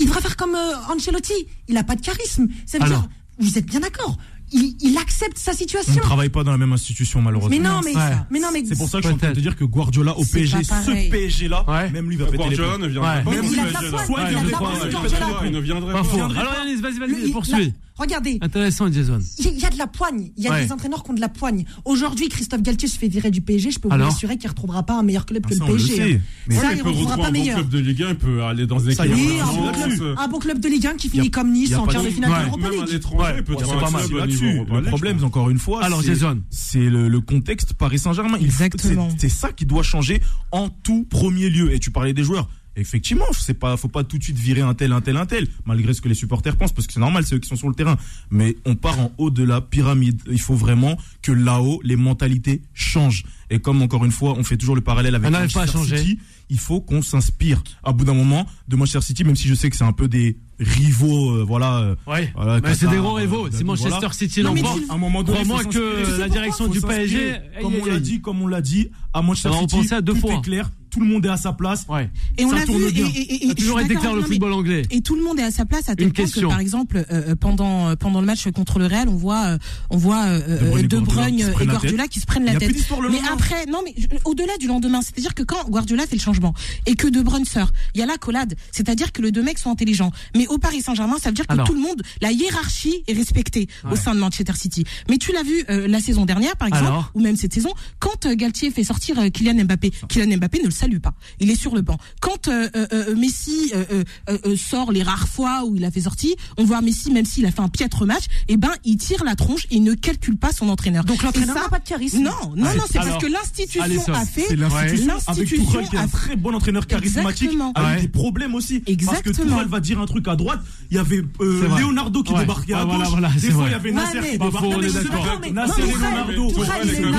il devrait faire comme euh, Ancelotti. Il a pas de charisme. Ça veut Alors dire, vous êtes bien d'accord il, il accepte sa On situation. ne travaille pas dans la même institution, malheureusement. Mais non, mais, Ouais. mais non, mais C'est pour ça que je suis en train de te dire que Guardiola au PSG, ce pareil. PSG-là, Ouais. même lui va péter les Guardiola plombs. ne viendrait Ouais. pas. Mais au il a de la PSG, foi, là. il a de la foi, Guardiola. ne viendrait Pas. Alors Yanis, vas-y, vas-y, il- poursuis. Regardez, Intéressant, Jason. il y, a- il y a de la poigne. Il y a Ouais. des entraîneurs qui ont de la poigne. Aujourd'hui, Christophe Galtier se fait virer du PSG. Je peux vous assurer qu'il ne retrouvera pas un meilleur club Ah, que ça, le le PSG. sait. hein. Mais ça, Ouais, il ne peut retrouvera retrouver pas un bon meilleur. club de Ligue 1, il peut aller dans des Oui, un bon, un bon club de Ligue 1 qui finit comme Nice en quart de- finale de l'Europa League. trouver pas mal là-dessus. Le problème, encore une fois, Alors, c'est- Jason. c'est le, le contexte Paris Saint-Germain. Exactement. c'est- C'est ça qui doit changer en tout premier lieu. Et tu parlais des joueurs. Effectivement, c'est pas, faut pas tout de suite virer un tel, un tel, un tel, malgré ce que les supporters pensent, parce que c'est normal, c'est eux qui sont sur le terrain. Mais on part en haut de la pyramide. Il faut vraiment que là-haut, les mentalités changent. Et comme encore une fois, on fait toujours le parallèle avec pas Manchester. City, il faut qu'on s'inspire. À bout d'un moment, de Manchester City, même si je sais que c'est un peu des rivaux, euh, voilà. euh, Ouais. voilà, Mais c'est des gros euh, rivaux. Si Manchester voilà. City l'emporte, À un moment donné, faut que la direction du PSG, comme on l'a dit, comme on l'a dit, à Manchester City, repenser à deux tout fois. est clair, tout le monde est à sa place. Ouais. Et on Ça l'a vu, tourne et, bien. et- Ça a toujours été clair le football anglais. Et tout le monde est à sa place à tel point que par exemple euh, pendant pendant le match contre le Real, on voit euh, on voit euh, De Bruyne et Guardiola qui se prennent la a tête. Mais après non mais au-delà du lendemain, c'est-à-dire que quand Guardiola fait le changement et que De Bruyne sort, il y a la collade, c'est-à-dire que les deux mecs sont intelligents. Mais au Paris Saint-Germain, ça veut dire que Alors. tout le monde, la hiérarchie est respectée au sein de Manchester City. Mais tu l'as vu euh, la saison dernière par exemple Alors. ou même cette saison quand euh, Galtier fait sortir euh, Kylian Mbappé, Kylian Mbappé ne le salue pas. Il est sur le banc. Quand euh, euh, euh, Messi euh, euh, euh, sort les rares fois où il a fait sortir, on voit Messi même s'il a fait un piètre match, et ben il tire la tronche et il ne calcule pas son entraîneur. Donc l'entraîneur n'a pas de charisme. Non, non, Ouais. non, c'est parce que l'institution a fait. L'institution avec L'institution Tourelle qui est a un fait- très bon entraîneur charismatique Exactement. avec Ouais. des problèmes aussi parce que Exactement. Tourelle va dire un truc à droite il y avait euh. Leonardo qui Ouais. débarquait à Ouais, gauche voilà, voilà, des fois il y avait Ouais, Nasser qui débarquait Nasser et Leonardo Tourelle, il a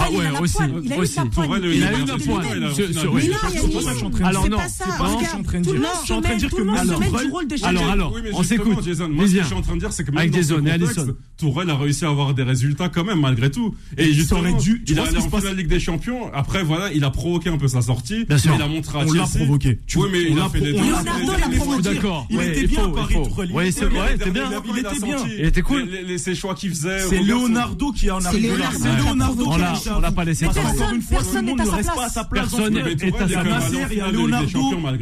Ah ouais, eu la poigne. Il a eu eu la de poigne. Il a une de Mais non, Champions. il y a c'est pas ça que je suis en train de Alors dire non, c'est pas ça. c'est pas ça que je suis Regarde, en train de Tout le dire monde en se met Tourelle- du rôle de Alors, chef. alors, mais on s'écoute. Jason, moi, ce que je suis en train de dire, c'est que même Avec dans. Tourelle a réussi à avoir des résultats quand même, malgré tout. Et justement, aurait dû- tu il est allé qui en finale Ligue des Champions. Après, voilà, il a provoqué un peu sa sortie. Bien sûr. Mais il a montré à on l'a provoqué Tu- Oui, mais on il l'a a fait on l'a Leonardo l'a dire, D'accord. il était il bien à il Paris. Tourelle. Il c'est était vrai, bien, c'est bien. il était bien Il était cool. Ses choix qu'il faisait. c'est regarde son- Leonardo qui Personne n'est à sa place. Il y a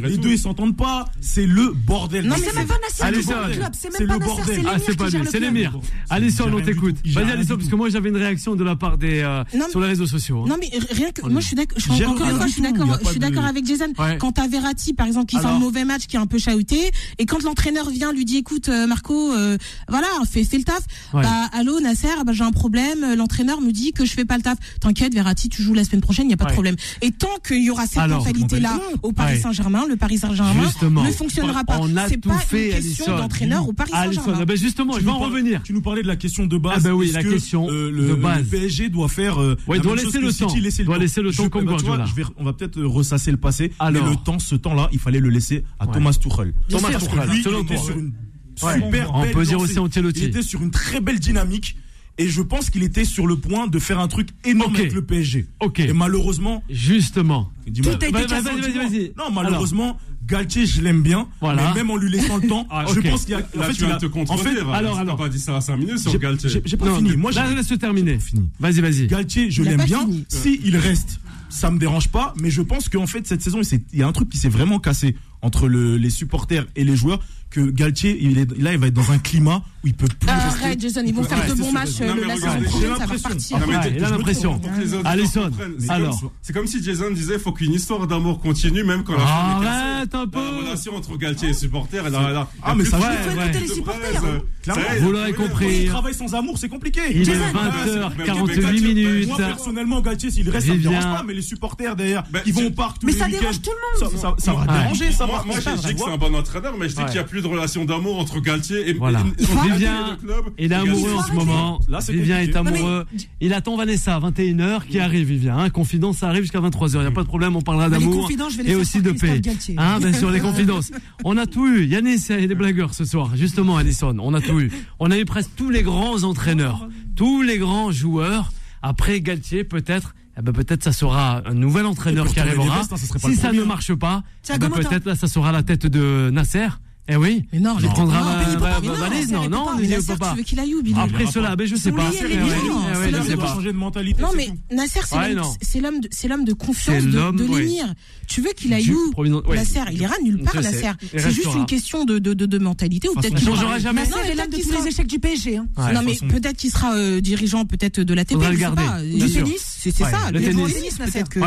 Les deux, ils s'entendent pas. C'est le bordel. Non, c'est même pas Nasser qui le club. C'est même pas Nasser. Ah, c'est pas lui. C'est l'émir. Alisson, on t'écoute. Vas-y, Alisson, parce que moi, j'avais une réaction de la part des, euh, sur les réseaux sociaux. Hein. Non, mais rien que, moi, je suis d'accord. Je suis d'accord. Avec Jason. Quand t'as Verratti, par exemple, qui fait un mauvais match, qui est un peu chahuté, et quand l'entraîneur vient lui dit, écoute, euh, Marco, euh, voilà, fais le taf. Bah, allô, Nasser, ah bah, j'ai un problème. L'entraîneur me dit que je fais pas le taf. T'inquiète, Verratti, tu joues la semaine prochaine, il n'y a pas de problème problème. Et tant qu'il y aura cette mentalité-là au Paris Saint-Germain, le Paris Saint-Germain ne fonctionnera pas. C'est pas fait, une question d'entraîneur au Paris Saint-Germain. Ben justement, tu je vais en revenir. Tu nous parlais de la question de base. Ah ben oui, la que, question euh, le, de base. Le PSG doit faire. Euh, ouais, la doit, même laisser, chose le City, laisser le doit temps. laisser le je, temps. comme ben, Vois, on va peut-être euh, ressasser le passé. Alors. Mais le temps, ce temps-là, il fallait le laisser à ouais. Thomas Tuchel. Thomas Tuchel, selon il était sur une super On peut dire aussi Ancelotti. Il était sur une très belle dynamique. Et je pense qu'il était sur le point de faire un truc énorme okay. avec le PSG. Okay. Et malheureusement. Justement. Tout a été cassé. Non, malheureusement. Alors. Galtier, je l'aime bien, voilà. mais même en lui laissant le temps, ah, okay. je pense qu'il a. En Là, fait, tu il a, te en fait, alors, alors, alors. pas dit ça à 5 minutes sur Galtier. J'ai pas non, fini. Moi, Là, laisse terminer. Vas-y, vas-y. Galtier, je l'aime bien. S'il reste, ça me dérange pas, mais je pense qu'en fait, cette saison, il y a un truc qui s'est vraiment cassé entre les supporters et les joueurs que Galtier, là, il va être dans un climat où il peut plus. Ah, arrête, Jason, ils vont faire de bons matchs le saison prochaine, ça va partir. Il a l'impression. Alisson, alors. C'est comme si Jason disait faut qu'une histoire d'amour continue, même quand la Arrête un peu. La relation entre Galtier et supporters, elle a. Ah, mais ça va. les supporters. Hein. Euh, Vous l'aurez compris. Travail sans amour, c'est compliqué. Il est 20h48 ah, minutes. Moi, personnellement, Galtier, s'il reste, ça me dérange pas, mais les supporters derrière, bah, ils vont au parc Mais ça dérange tout le monde. Ça va déranger, ça moi, je dis que c'est un bon entraîneur, mais je dis qu'il n'y a plus de relation d'amour entre Galtier et voilà. Vivien est amoureux en ce moment. Vivien est amoureux. Il attend Vanessa à 21h qui arrive, Vivien. Hein. Confidence, ça arrive jusqu'à 23h. Il n'y a pas de problème, on parlera d'amour et aussi de paix. Hein, bien sûr, les (laughs) confidences. On a tout eu. Yannis et les blagueurs ce soir, justement, Alison. On a tout eu. On a eu presque tous les grands entraîneurs, tous les grands joueurs. Après Galtier, peut-être eh ben peut-être ça sera un nouvel entraîneur qui arrivera. Si ça ne marche pas, eh ben, peut-être là ça sera la tête de Nasser. Eh oui. Mais non, je les prendrai ma valise. Non, non, il peut pas. Tu veux qu'il aille où, Bilal Après cela, ben je sais pas. Je sais pas. Changer de mentalité. Non, mais Nasser, ah, c'est l'homme, de confiance de l'émir. Tu veux qu'il aille où, Nasser? Il ira nulle part, Nasser. C'est juste une question de mentalité ou peut-être qu'il changera jamais. Nasser est l'homme de tous les échecs du PSG. Hein. Non, mais peut-être qu'il sera euh, dirigeant peut-être de la TP. Du tennis, c'est ça. Le tennis, peut-être.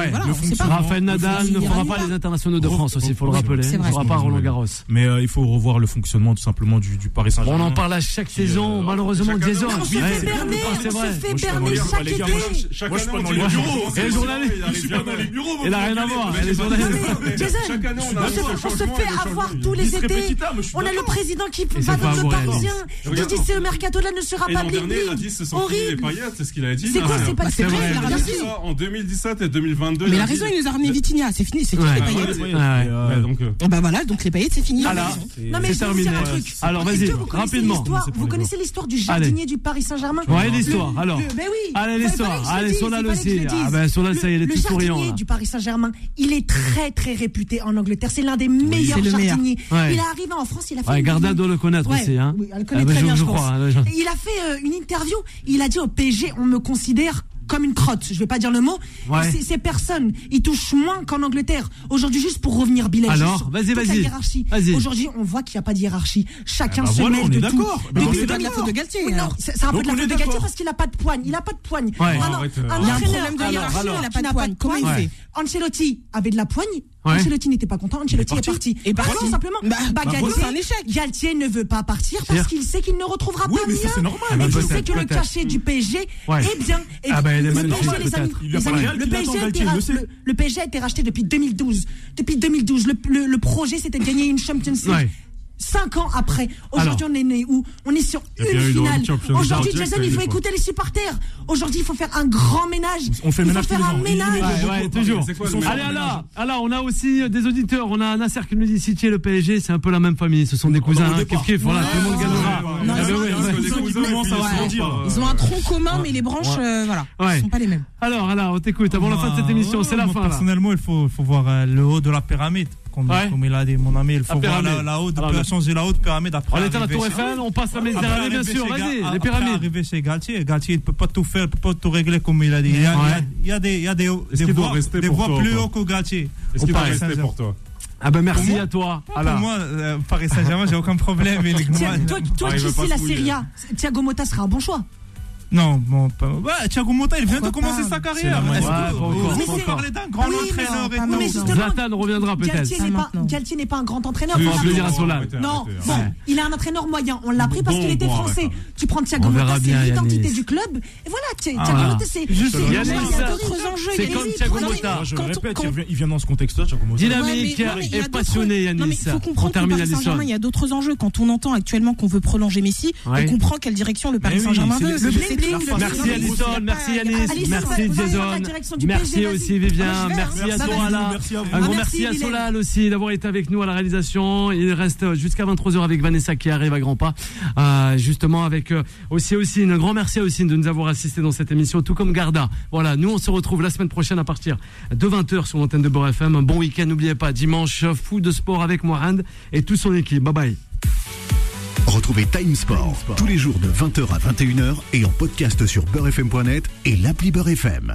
Raphaël Nadal ne fera pas les internationaux de France aussi, faut le rappeler. Il ne fera pas Roland Garros. Mais il faut revoir le fonctionnement tout simplement du, du Paris Saint-Germain. On en parle à chaque euh, saison, euh, malheureusement, chaque des. On se fait berner, on se fait berner chaque été. Moi, je suis dans les bureaux. Il hein. a rien à voir. Jason, on se fait avoir tous les étés. On a le président qui va dans le parisien. Qui dit c'est le mercato là ne sera pas blindé. Horrible. C'est ce qu'il a dit. C'est quoi, c'est pas vrai. En 2017 et 2022. Mais la raison, il nous a ramené Vitinha. C'est fini, c'est qui les paillettes. Donc voilà, donc les paillettes, c'est fini. Non, mais c'est terminé. Un truc. Alors vas-y, rapidement. Vous connaissez l'histoire du jardinier du Paris Saint-Germain Ouais, l'histoire. Alors. Mais oui. Allez, l'histoire. Allez, Solal aussi. Ah ben Solal, ça y est, les petits. Le jardinier du Paris Saint-Germain, il est très très réputé en Angleterre. C'est l'un des meilleurs jardiniers. Il est arrivé en France, il a fait. Garda doit le connaître aussi, hein. Oui, ah, connaît très bien, je crois. Hein, il a fait euh, une interview. Il a dit au PSG, on me considère comme une crotte. Je vais pas dire le mot. Ouais. Ces, personnes, ils touchent moins qu'en Angleterre. Aujourd'hui, juste pour revenir Bilal. Alors, vas-y, vas-y. Vas Aujourd'hui, on voit qu'il n'y a pas de hiérarchie. Chacun ah bah se voilà, mêle de tout. Mais c'est pas de la faute de Galtier. Non, hein. c'est un peu de la faute de Galtier parce qu'il n'a pas de poigne. Il n'a pas de poigne. Ouais, un, un, un, entraîneur de hiérarchie, il n'a pas de poigne. Comment il fait? Ancelotti avait de la poigne Ancelotti n'était pas content, Ancelotti est parti. Et parti, tout simplement. Bah, bah, bah c'est un échec. Galtier ne veut pas partir parce qu'il sait qu'il ne retrouvera oui, pas mais mieux. C'est normal. Ah, bah, il que le cachet du PSG est bien. Et ah, bah, le, les amis, le, PSG a été racheté depuis 2012. Depuis 2012, le, projet c'était de gagner une Champions League. Cinq ans après. Aujourd'hui, on est né où? On est sur puis, une finale. Aujourd'hui, Jason, il faut écouter les supporters. Aujourd'hui, il faut faire un grand ménage. On fait il ménage faut tous faire un ménage. Ouais, ouais, toujours. Allez, alors, alors, on a aussi des auditeurs. On a Nasser qui nous dit City et le PSG, c'est un peu la même famille. Ce sont des cousins. hein, départ. kiff, kiff, voilà, Ouais, tout le monde ouais, gagnera. ouais, Non, Ah, ils ont- ouais, ils ont- ouais. ils ont- Les cousins. Ils ont un tronc commun, mais les branches, Ouais. euh, voilà, Ouais. sont pas les mêmes. Alors, alors, on t'écoute avant la fin de cette émission. Ouais, C'est la moi, fin, là. Personnellement, il faut, il faut voir euh, le haut de la pyramide. Comme, Ouais. comme il a dit mon ami. Il faut La voir la, la haute, Alors, changer la haute pyramide après. On est à la Tour Eiffel, on passe la Méditerranée, bien sûr. Vas-y, les après pyramides. arriver chez Galtier, Galtier il peut pas tout faire, il peut pas tout régler comme il a dit. Il y a, il y a- Ouais. il y a des, il y a des, des voix, des toi plus haut que Galtier. Est-ce qu'il va rester Saint-Germain. pour toi Ah ben merci moi- à toi. Pour moi, euh, Paris Saint-Germain, j'ai aucun problème. moi- toi, toi Ah, qui sais la. Serie A, Thiago Motta sera un bon choix. Non, bon, pas... ouais, Thiago Motta, il vient de commencer pas sa carrière. Est-ce Ouais, parlez d'un grand Oui, mais entraîneur non, et mais tout justement, Zlatan reviendra peut-être. Galtier n'est pas, un grand entraîneur. Je vais rappeler- le dire à Solal. Arrêtez, Non, bon, il a un entraîneur moyen. On l'a pris parce qu'il était bon, français. Tu prends Thiago Motta, c'est l'identité du club. Et voilà, Ah, Thiago. Motta, c'est. Il y a d'autres enjeux. c'est comme Thiago Motta. Je répète, il vient dans ce contexte-là, Thiago Motta. Dynamique mais- mais et passionné, Non, mais Yanis. il faut On comprendre que termine Paris. Saint-Germain, il y a d'autres enjeux. Quand on entend actuellement qu'on veut prolonger Messi, on comprend quelle direction le Paris Mais oui, Saint-Germain veut. C'est- Le- Merci Alison, merci Yanis, merci Jason, merci aussi. Vivien, merci à vous. un gros Ah, merci à. Solal aussi d'avoir été avec nous à la réalisation. Il reste jusqu'à 23h avec Vanessa qui arrive à grands pas, Euh, justement avec euh, aussi aussi un grand merci à Ossine de nous avoir assisté dans cette émission, tout comme Garda. Voilà, nous on se retrouve la semaine prochaine à partir de 20h sur l'antenne de Beurre FM. Un bon week-end, n'oubliez pas dimanche fou de sport avec Mohand et toute son équipe. Bye bye. Retrouvez Time Sport tous les jours de 20h à 21h et en podcast sur beurrefm.net et l'appli Beurre FM.